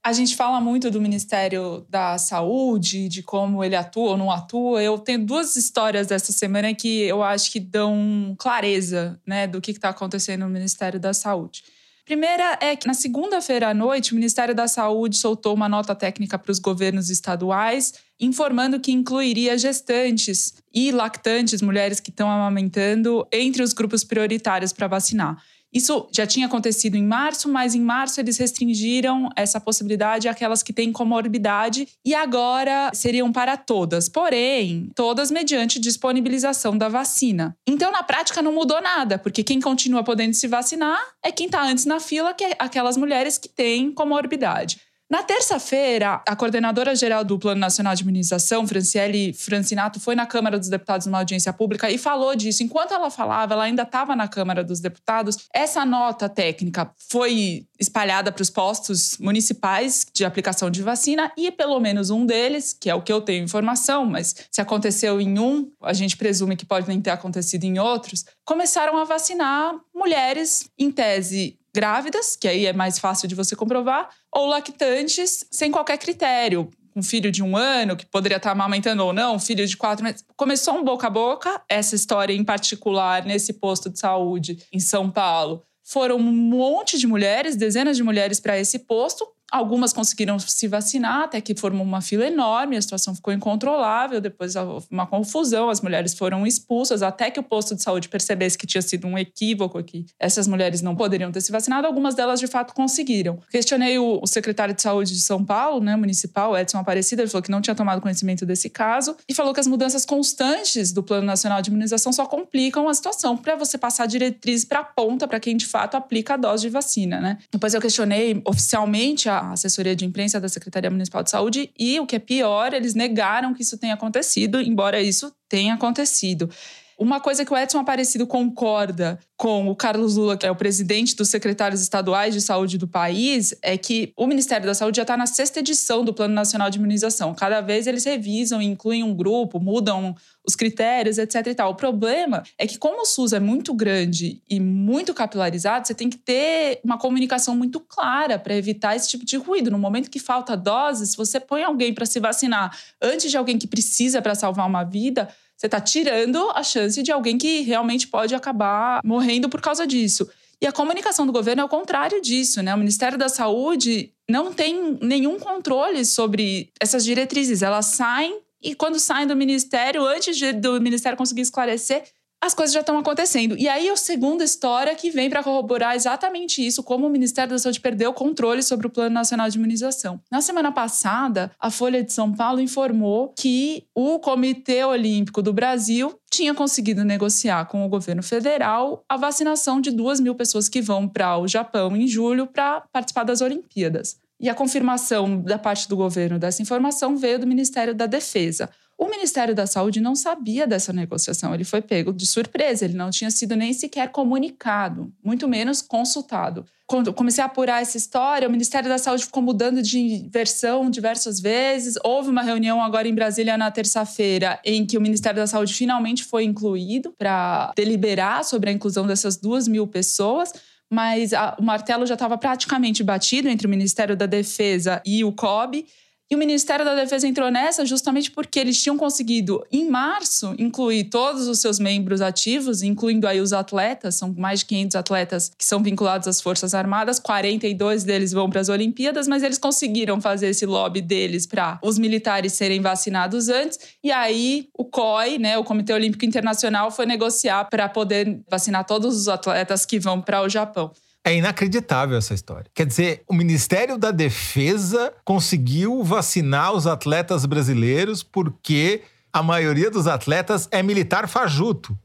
A gente fala muito do Ministério da Saúde, de como ele atua ou não atua. Eu tenho duas histórias dessa semana que eu acho que dão clareza né, do que está acontecendo no Ministério da Saúde. Primeira é que na segunda-feira à noite, o Ministério da Saúde soltou uma nota técnica para os governos estaduais, informando que incluiria gestantes e lactantes, mulheres que estão amamentando, entre os grupos prioritários para vacinar. Isso já tinha acontecido em março, mas em março eles restringiram essa possibilidade àquelas que têm comorbidade e agora seriam para todas, porém, todas mediante disponibilização da vacina. Então, na prática, não mudou nada, porque quem continua podendo se vacinar é quem está antes na fila, que é aquelas mulheres que têm comorbidade. Na terça-feira, a coordenadora geral do Plano Nacional de Imunização, Franciele Francinato, foi na Câmara dos Deputados numa audiência pública e falou disso. Enquanto ela falava, ela ainda estava na Câmara dos Deputados. Essa nota técnica foi espalhada para os postos municipais de aplicação de vacina e pelo menos um deles, que é o que eu tenho informação, mas se aconteceu em um, a gente presume que pode nem ter acontecido em outros, começaram a vacinar mulheres em tese grávidas, que aí é mais fácil de você comprovar, ou lactantes sem qualquer critério. Um filho de um ano, que poderia estar amamentando ou não, um filho de quatro meses. Começou um boca a boca, essa história em particular, nesse posto de saúde em São Paulo. Foram um monte de mulheres, dezenas de mulheres para esse posto, Algumas conseguiram se vacinar, até que formou uma fila enorme, a situação ficou incontrolável. Depois uma confusão, as mulheres foram expulsas, até que o posto de saúde percebesse que tinha sido um equívoco, que essas mulheres não poderiam ter se vacinado. Algumas delas, de fato, conseguiram. Questionei o, secretário de saúde de São Paulo, né, municipal, Edson Aparecida, ele falou que não tinha tomado conhecimento desse caso e falou que as mudanças constantes do Plano Nacional de Imunização só complicam a situação para você passar diretrizes para a ponta para quem de fato aplica a dose de vacina, né? Depois eu questionei oficialmente a assessoria de imprensa da Secretaria Municipal de Saúde e o que é pior, eles negaram que isso tenha acontecido, embora isso tenha acontecido. Uma coisa que o Edson Aparecido concorda com o Carlos Lula, que é o presidente dos secretários estaduais de saúde do país, é que o Ministério da Saúde já está na sexta edição do Plano Nacional de Imunização. Cada vez eles revisam, incluem um grupo, mudam os critérios, etc. E tal. O problema é que, como o SUS é muito grande e muito capilarizado, você tem que ter uma comunicação muito clara para evitar esse tipo de ruído. No momento que falta doses, se você põe alguém para se vacinar antes de alguém que precisa para salvar uma vida, você está tirando a chance de alguém que realmente pode acabar morrendo por causa disso. E a comunicação do governo é o contrário disso, né? O Ministério da Saúde não tem nenhum controle sobre essas diretrizes. Elas saem e quando saem do ministério, antes de, do ministério conseguir esclarecer, as coisas já estão acontecendo. E aí, a segunda história que vem para corroborar exatamente isso, como o Ministério da Saúde perdeu o controle sobre o Plano Nacional de Imunização. Na semana passada, a Folha de São Paulo informou que o Comitê Olímpico do Brasil tinha conseguido negociar com o governo federal a vacinação de duas mil pessoas que vão para o Japão em julho para participar das Olimpíadas. E a confirmação da parte do governo dessa informação veio do Ministério da Defesa. O Ministério da Saúde não sabia dessa negociação, ele foi pego de surpresa, ele não tinha sido nem sequer comunicado, muito menos consultado. Quando comecei a apurar essa história, o Ministério da Saúde ficou mudando de versão diversas vezes. Houve uma reunião agora em Brasília na terça-feira, em que o Ministério da Saúde finalmente foi incluído para deliberar sobre a inclusão dessas duas mil pessoas mas a, o martelo já estava praticamente batido entre o Ministério da Defesa e o COB. E o Ministério da Defesa entrou nessa justamente porque eles tinham conseguido, em março, incluir todos os seus membros ativos, incluindo aí os atletas, são mais de 500 atletas que são vinculados às Forças Armadas, 42 deles vão para as Olimpíadas, mas eles conseguiram fazer esse lobby deles para os militares serem vacinados antes. E aí o COI, né, o Comitê Olímpico Internacional, foi negociar para poder vacinar todos os atletas que vão para o Japão. É inacreditável essa história. Quer dizer, o Ministério da Defesa conseguiu vacinar os atletas brasileiros porque a maioria dos atletas é militar fajuto.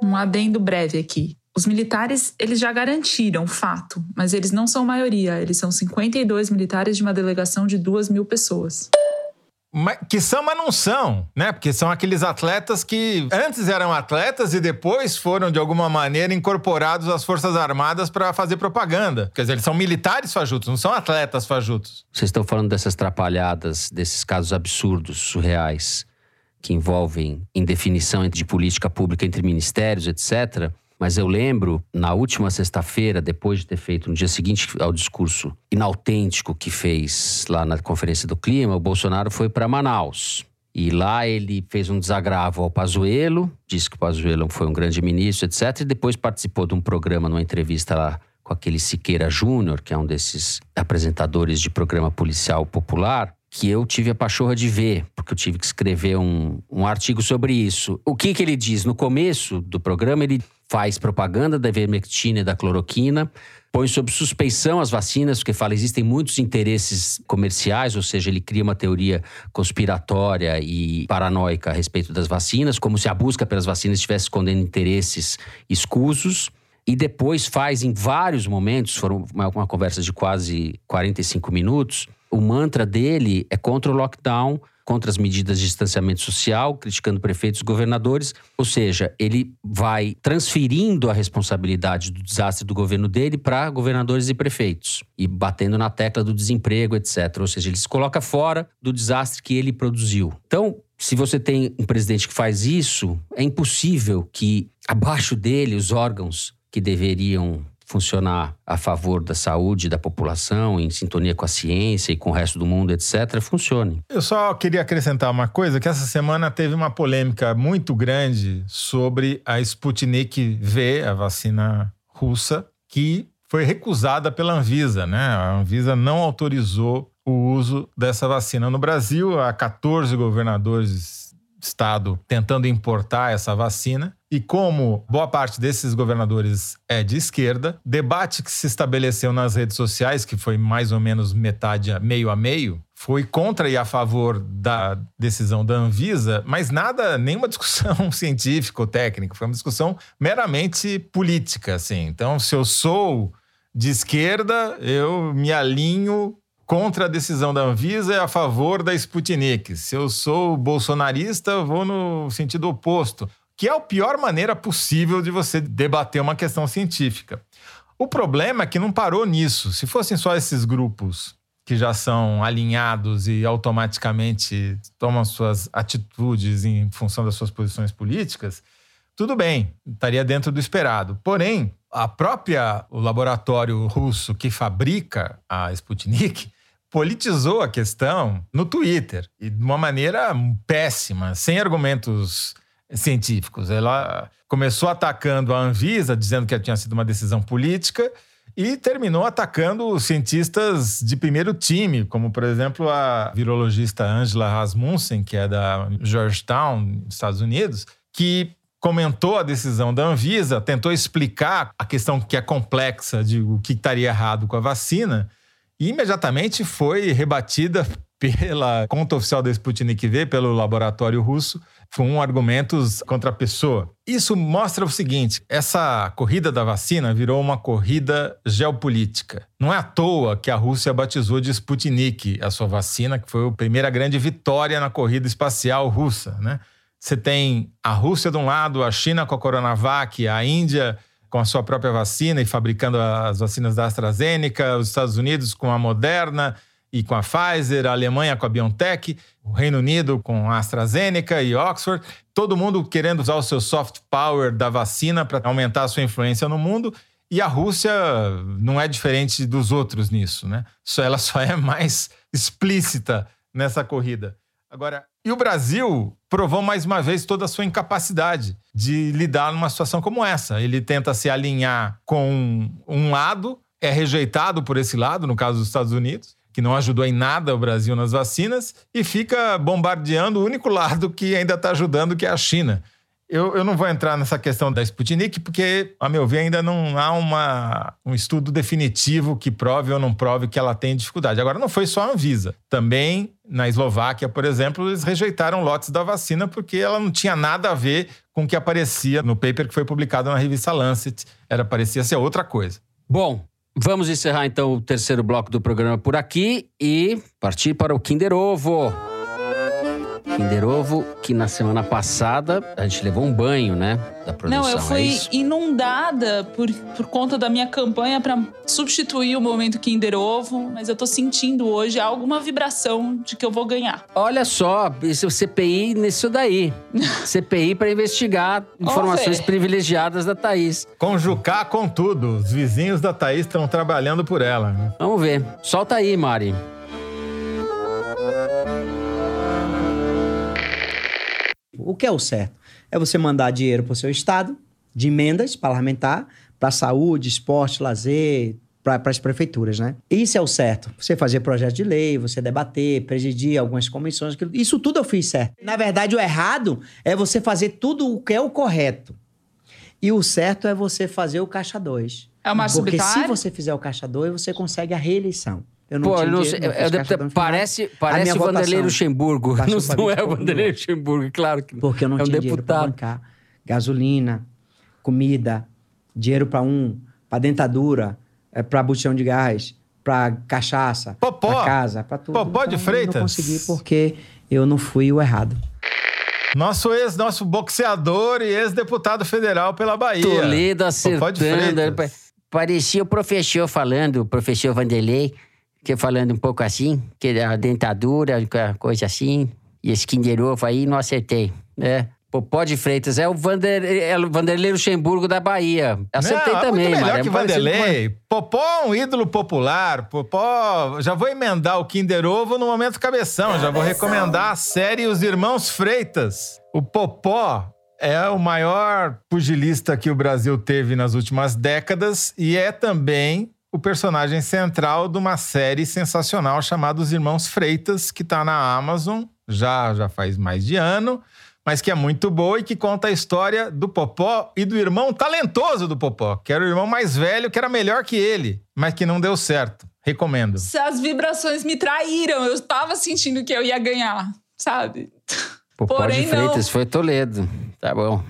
Um adendo breve aqui. Os militares, eles já garantiram fato, mas eles não são maioria. Eles são 52 militares de uma delegação de 2 mil pessoas que são, mas não são, né? Porque são aqueles atletas que antes eram atletas e depois foram, de alguma maneira, incorporados às Forças Armadas para fazer propaganda. Quer dizer, eles são militares fajutos, não são atletas fajutos. Vocês estão falando dessas trapalhadas, desses casos absurdos, surreais, que envolvem indefinição de política pública entre ministérios, etc. Mas eu lembro, na última sexta-feira, depois de ter feito no dia seguinte ao discurso inautêntico que fez lá na Conferência do Clima, o Bolsonaro foi para Manaus. E lá ele fez um desagravo ao Pazuello, disse que o Pazuello foi um grande ministro, etc. E depois participou de um programa, numa entrevista lá com aquele Siqueira Júnior, que é um desses apresentadores de programa policial popular que eu tive a pachorra de ver, porque eu tive que escrever um, um artigo sobre isso. O que, que ele diz? No começo do programa, ele faz propaganda da ivermectina e da cloroquina, põe sob suspeição as vacinas, porque fala existem muitos interesses comerciais, ou seja, ele cria uma teoria conspiratória e paranoica a respeito das vacinas, como se a busca pelas vacinas estivesse escondendo interesses escusos. E depois faz em vários momentos, foram uma, uma conversa de quase 45 minutos, o mantra dele é contra o lockdown, contra as medidas de distanciamento social, criticando prefeitos e governadores. Ou seja, ele vai transferindo a responsabilidade do desastre do governo dele para governadores e prefeitos e batendo na tecla do desemprego, etc. Ou seja, ele se coloca fora do desastre que ele produziu. Então, se você tem um presidente que faz isso, é impossível que abaixo dele os órgãos que deveriam funcionar a favor da saúde da população, em sintonia com a ciência e com o resto do mundo, etc., funcione. Eu só queria acrescentar uma coisa, que essa semana teve uma polêmica muito grande sobre a Sputnik V, a vacina russa, que foi recusada pela Anvisa, né? A Anvisa não autorizou o uso dessa vacina no Brasil. Há 14 governadores estado tentando importar essa vacina. E como boa parte desses governadores é de esquerda, debate que se estabeleceu nas redes sociais, que foi mais ou menos metade, meio a meio, foi contra e a favor da decisão da Anvisa, mas nada, nenhuma discussão científica ou técnica, foi uma discussão meramente política, assim. Então, se eu sou de esquerda, eu me alinho contra a decisão da Anvisa e a favor da Sputnik. Se eu sou bolsonarista, vou no sentido oposto, que é a pior maneira possível de você debater uma questão científica. O problema é que não parou nisso. Se fossem só esses grupos que já são alinhados e automaticamente tomam suas atitudes em função das suas posições políticas, tudo bem, estaria dentro do esperado. Porém, a própria o laboratório russo que fabrica a Sputnik politizou a questão no Twitter e de uma maneira péssima, sem argumentos científicos. Ela começou atacando a Anvisa, dizendo que tinha sido uma decisão política, e terminou atacando cientistas de primeiro time, como, por exemplo, a virologista Angela Rasmussen, que é da Georgetown, Estados Unidos, que comentou a decisão da Anvisa, tentou explicar a questão que é complexa de o que estaria errado com a vacina e imediatamente foi rebatida pela conta oficial da Sputnik V, pelo laboratório russo, com argumentos contra a pessoa. Isso mostra o seguinte: essa corrida da vacina virou uma corrida geopolítica. Não é à toa que a Rússia batizou de Sputnik a sua vacina, que foi a primeira grande vitória na corrida espacial russa. Né? Você tem a Rússia de um lado, a China com a Coronavac, a Índia com a sua própria vacina e fabricando as vacinas da AstraZeneca, os Estados Unidos com a Moderna e com a Pfizer, a Alemanha com a BioNTech, o Reino Unido com a AstraZeneca e Oxford, todo mundo querendo usar o seu soft power da vacina para aumentar a sua influência no mundo. E a Rússia não é diferente dos outros nisso, né? Ela só é mais explícita nessa corrida. Agora, e o Brasil provou mais uma vez toda a sua incapacidade de lidar numa situação como essa. Ele tenta se alinhar com um lado, é rejeitado por esse lado, no caso dos Estados Unidos, que não ajudou em nada o Brasil nas vacinas, e fica bombardeando o único lado que ainda está ajudando, que é a China. Eu, eu não vou entrar nessa questão da Sputnik, porque, a meu ver, ainda não há uma, um estudo definitivo que prove ou não prove que ela tem dificuldade. Agora, não foi só a Anvisa. Também, na Eslováquia, por exemplo, eles rejeitaram lotes da vacina porque ela não tinha nada a ver com o que aparecia no paper que foi publicado na revista Lancet. Era, parecia ser outra coisa. Bom, vamos encerrar então o terceiro bloco do programa por aqui e partir para o Kinder Ovo. Kinder Ovo, que na semana passada a gente levou um banho, né? Da produção. Não, eu é fui isso? inundada por, por conta da minha campanha para substituir o momento Kinder Ovo, mas eu tô sentindo hoje alguma vibração de que eu vou ganhar. Olha só, isso é o CPI nisso daí. CPI para investigar informações privilegiadas da Thaís. Conjucar com tudo. Os vizinhos da Thaís estão trabalhando por ela. né? Vamos ver. Solta aí, Mari. O que é o certo? É você mandar dinheiro para o seu estado, de emendas parlamentar, para saúde, esporte, lazer, para as prefeituras, né? Isso é o certo. Você fazer projeto de lei, você debater, presidir algumas comissões, aquilo- isso tudo eu fiz certo. Na verdade, o errado é você fazer tudo o que é o correto. E o certo é você fazer o caixa 2. É o Márcio Porque se você fizer o caixa 2, você consegue a reeleição. Eu não Pô, tinha eu não dinheiro, sei, final. parece, parece o Vanderlei Luxemburgo. Não, pra não é o 24 Vanderlei. Luxemburgo, claro que não. Porque eu não é um tinha dinheiro para deputado. bancar gasolina, comida, dinheiro para um, para dentadura, é, para botão de gás, para cachaça, Popó. para casa, para tudo. Popó de Então, Freitas. Eu não consegui porque eu não fui o errado. Nosso ex, nosso boxeador e ex-deputado federal pela Bahia. Toledo de acertando. Parecia o professor falando, o professor Vanderlei, que falando um pouco assim, que a dentadura, coisa assim, e esse Kinder Ovo aí, não acertei. É. Popó de Freitas é o, Vander, é o Vanderlei Luxemburgo da Bahia. Acertei Não, é também, muito melhor Mário. que É Vanderlei. Popó é um ídolo popular. Popó... Já vou emendar o Kinder Ovo no momento cabeção. Já vou recomendar a série Os Irmãos Freitas. O Popó é o maior pugilista que o Brasil teve nas últimas décadas e é também o personagem central de uma série sensacional chamada Os Irmãos Freitas, que está na Amazon já, já faz mais de ano, mas que é muito boa e que conta a história do Popó e do irmão talentoso do Popó, que era o irmão mais velho, que era melhor que ele, mas que não deu certo. Recomendo. As vibrações me traíram. Eu estava sentindo que eu ia ganhar, sabe? Popó Porém, de Freitas não. foi Toledo. Tá bom.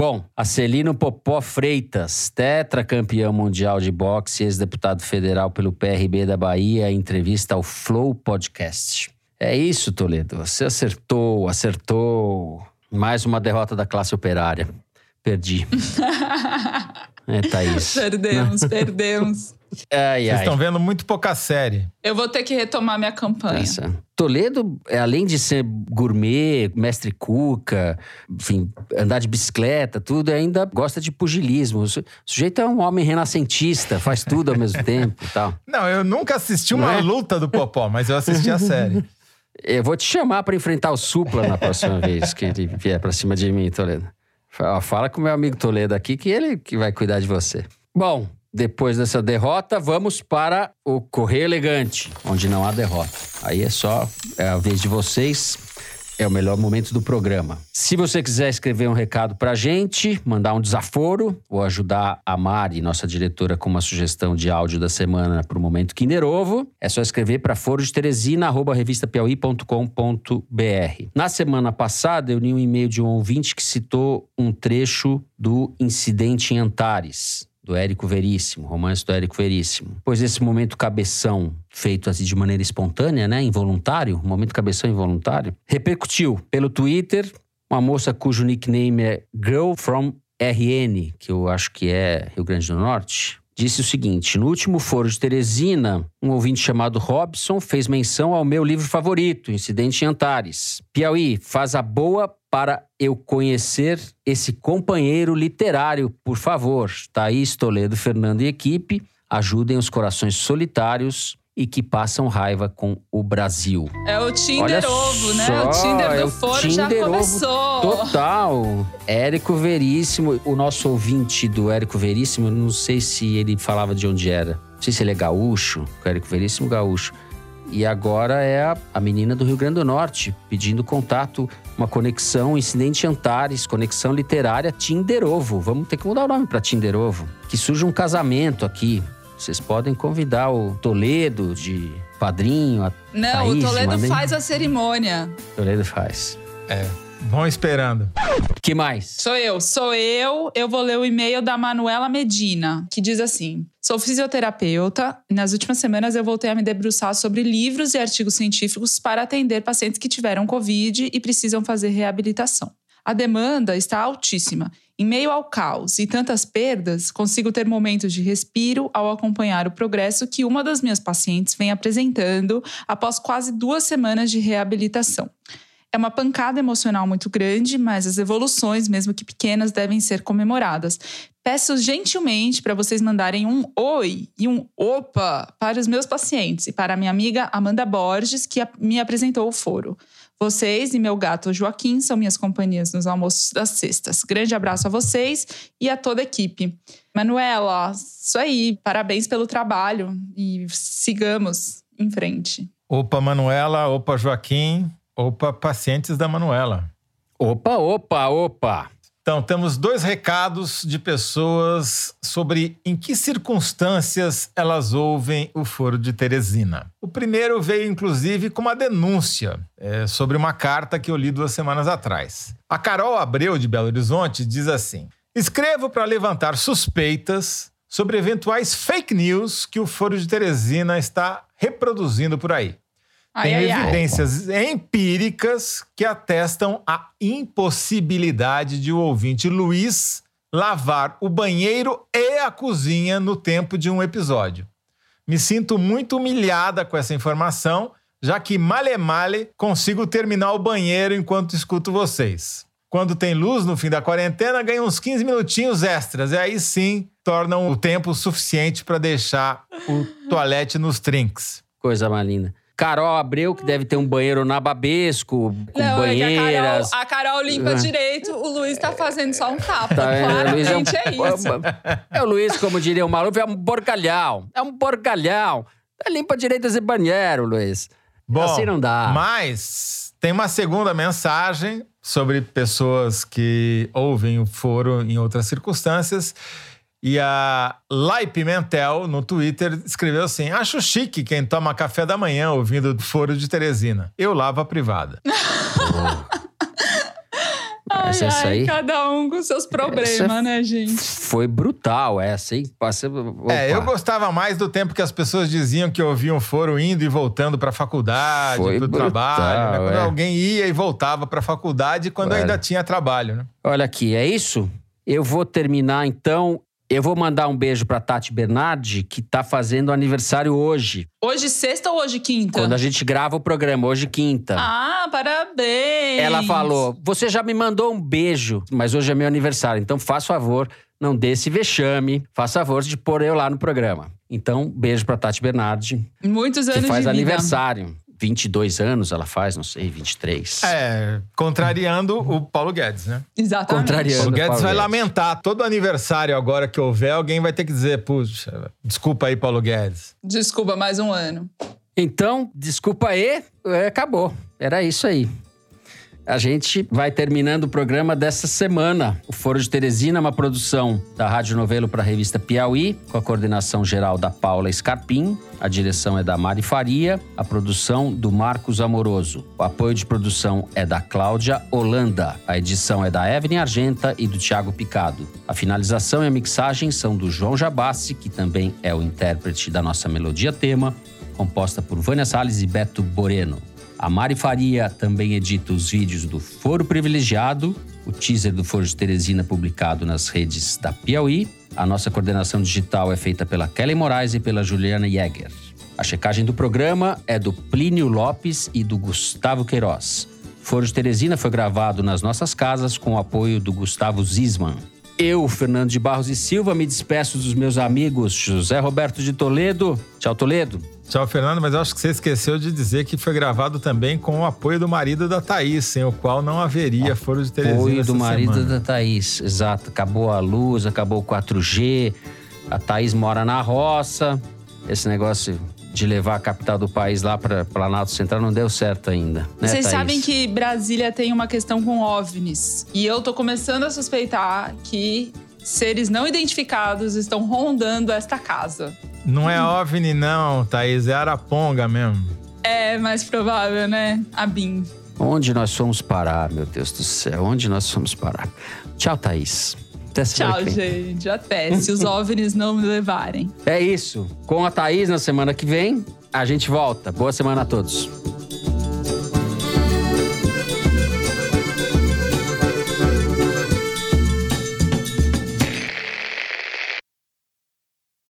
Bom, Acelino Popó Freitas, tetracampeão mundial de boxe, ex-deputado federal pelo PRB da Bahia, entrevista ao Flow Podcast. É isso, Toledo. Você acertou, acertou. Mais uma derrota da classe operária. Perdi. é, Thaís. Perdemos, Ai. Vocês estão vendo muito pouca série. Eu vou ter que retomar minha campanha. Pensa. Toledo, é, além de ser gourmet, mestre cuca, enfim, andar de bicicleta, tudo, ainda gosta de pugilismo. O su- sujeito é um homem renascentista, faz tudo ao mesmo tempo e tal. Não, eu nunca assisti uma é? luta do Popó, mas eu assisti a série. Eu vou te chamar pra enfrentar o Supla na próxima vez que ele vier pra cima de mim, Toledo. Fa- Fala com o meu amigo Toledo aqui que ele que vai cuidar de você. Bom, depois dessa derrota, vamos para o Correio Elegante, onde não há derrota. Aí é só é a vez de vocês. É o melhor momento do programa. Se você quiser escrever um recado pra gente, mandar um desaforo ou ajudar a Mari, nossa diretora, com uma sugestão de áudio da semana para o Momento Kinder Ovo, é só escrever para forodeteresina.revistapiauí.com.br. Na semana passada, eu li um e-mail de um ouvinte que citou um trecho do incidente em Antares do Érico Veríssimo, romance do Érico Veríssimo. Pois esse momento cabeção, feito assim de maneira espontânea, né, involuntário, momento cabeção involuntário, repercutiu pelo Twitter uma moça cujo nickname é Girl from RN, que eu acho que é Rio Grande do Norte, disse o seguinte: no último foro de Teresina, um ouvinte chamado Robson fez menção ao meu livro favorito, Incidente em Antares. Piauí, faz a boa para eu conhecer esse companheiro literário, por favor. Thaís, Toledo, Fernando e equipe, ajudem os corações solitários e que passam raiva com o Brasil. É o Tinder Olha ovo, né? só, o Tinder é do o foro já Tinder ovo começou. Total. Érico Veríssimo, o nosso ouvinte do Érico Veríssimo, não sei se ele falava de onde era. Não sei se ele é gaúcho, o Érico Veríssimo gaúcho. E agora é a, a menina do Rio Grande do Norte, pedindo contato, uma conexão, incidente Antares, conexão literária Tinder Ovo. Vamos ter que mudar o nome para Tinder Ovo. Que surja um casamento aqui. Vocês podem convidar o Toledo de padrinho, a Não, Thaís, o Toledo mandem- faz a cerimônia. Toledo faz. Vão esperando. que mais? Sou eu, sou eu. Eu vou ler o e-mail da Manuela Medina, que diz assim: Sou fisioterapeuta e nas últimas semanas eu voltei a me debruçar sobre livros e artigos científicos para atender pacientes que tiveram Covid e precisam fazer reabilitação. A demanda está altíssima. Em meio ao caos e tantas perdas, consigo ter momentos de respiro ao acompanhar o progresso que uma das minhas pacientes vem apresentando após quase duas semanas de reabilitação. É uma pancada emocional muito grande, mas as evoluções, mesmo que pequenas, devem ser comemoradas. Peço gentilmente para vocês mandarem um oi e um opa para os meus pacientes e para a minha amiga Amanda Borges, que me apresentou o foro. Vocês e meu gato Joaquim são minhas companhias nos almoços das sextas. Grande abraço a vocês e a toda a equipe. Manuela, isso aí. Parabéns pelo trabalho e sigamos em frente. Opa, Manuela, opa, Joaquim, opa, pacientes da Manuela. Opa, opa, opa. Então, temos dois recados de pessoas sobre em que circunstâncias elas ouvem o Foro de Teresina. O primeiro veio, inclusive, com uma denúncia é, sobre uma carta que eu li duas semanas atrás. A Carol Abreu, de Belo Horizonte, diz assim: Escrevo para levantar suspeitas sobre eventuais fake news que o Foro de Teresina está reproduzindo por aí. Ai, Tem ai, ai. evidências empíricas que atestam a impossibilidade de o ouvinte Luiz lavar o banheiro e a cozinha no tempo de um episódio. Me sinto muito humilhada com essa informação, já que male male consigo terminar o banheiro enquanto escuto vocês. Quando tem luz no fim da quarentena, ganho uns 15 minutinhos extras, e aí sim tornam o tempo suficiente para deixar o toalete nos trinks. Coisa mais linda. Carol Abreu, que deve ter um banheiro na Babesco, com Não, é que a banheiras. Carol, a Carol limpa É. direito, o Luiz tá fazendo só um tapa. Tá, é, Luiz é um- Claramente é, isso. É o Luiz, como diria o Maluf, é um porcalhão. É um porcalhão. É limpa direito esse banheiro, Luiz. Bom, assim não dá. Mas tem uma segunda mensagem sobre pessoas que ouvem o foro em outras circunstâncias. E a Lai Pimentel, no Twitter, escreveu assim: Acho chique quem toma café da manhã ouvindo o foro de Teresina. Eu lavo a privada. Ai, Essa- essa ai, cada um com seus problemas, né, gente? Foi brutal essa, hein? Passa-. É, eu gostava mais do tempo que as pessoas diziam que ouviam o foro indo e voltando pra faculdade, Foi pro brutal, trabalho. né? Quando é. alguém ia e voltava pra faculdade quando Olha. ainda tinha trabalho, né? Olha aqui, é isso? Eu vou terminar então. Eu vou mandar um beijo pra Tati Bernardi, que tá fazendo aniversário hoje. Hoje sexta ou hoje quinta? Quando a gente grava o programa, hoje quinta. Ah, parabéns! Ela falou: Você já me mandou um beijo, mas hoje é meu aniversário, então faz favor, não dê esse vexame, faz favor de pôr eu lá no programa. Então, beijo pra Tati Bernardi, Muitos anos que faz de vida. Aniversário. 22 anos ela faz, não sei, 23. É, contrariando o Paulo Guedes, né? Exatamente. Contrariando. O Guedes Paulo vai Guedes. lamentar. Todo aniversário agora que houver, alguém vai ter que dizer, puxa, desculpa aí, Paulo Guedes. Desculpa, mais um ano. Então, desculpa aí, é, acabou. Era isso aí. A gente vai terminando o programa dessa semana. O Foro de Teresina é uma produção da Rádio Novelo para a revista Piauí, com a coordenação geral da Paula Scarpim. A direção é da Mari Faria, a produção do Marcos Amoroso. O apoio de produção é da Cláudia Holanda. A edição é da Evelyn Argenta e do Tiago Picado. A finalização e a mixagem são do João Jabassi, que também é o intérprete da nossa melodia tema, composta por Vânia Salles e Beto Boreno. A Mari Faria também edita os vídeos do Foro Privilegiado, o teaser do Foro de Teresina publicado nas redes da Piauí. A nossa coordenação digital é feita pela Kelly Moraes e pela Juliana Jäger. A checagem do programa é do Plínio Lopes e do Gustavo Queiroz. Foro de Teresina foi gravado nas nossas casas com o apoio do Gustavo Zisman. Eu, Fernando de Barros e Silva, me despeço dos meus amigos José Roberto de Toledo. Tchau, Toledo. Tchau, Fernando, mas eu acho que você esqueceu de dizer que foi gravado também com o apoio do marido da Thaís, sem o qual não haveria Foro de Teresina Apoio do marido semana. da Thaís, exato. Acabou a luz, acabou o 4G. A Thaís mora na roça. Esse negócio de levar a capital do país lá para Planalto Central não deu certo ainda. Né, Vocês Thaís? sabem que Brasília tem uma questão com OVNIs. E eu tô começando a suspeitar que seres não identificados estão rondando esta casa. Não é OVNI não, Thaís, é Araponga mesmo. É mais provável, né? A BIM. Onde nós fomos parar, meu Deus do céu? Onde nós fomos parar? Tchau, Thaís. Até semana Tchau, gente. Até. Se os OVNIs não me levarem. É isso. Com a Thaís na semana que vem, a gente volta. Boa semana a todos.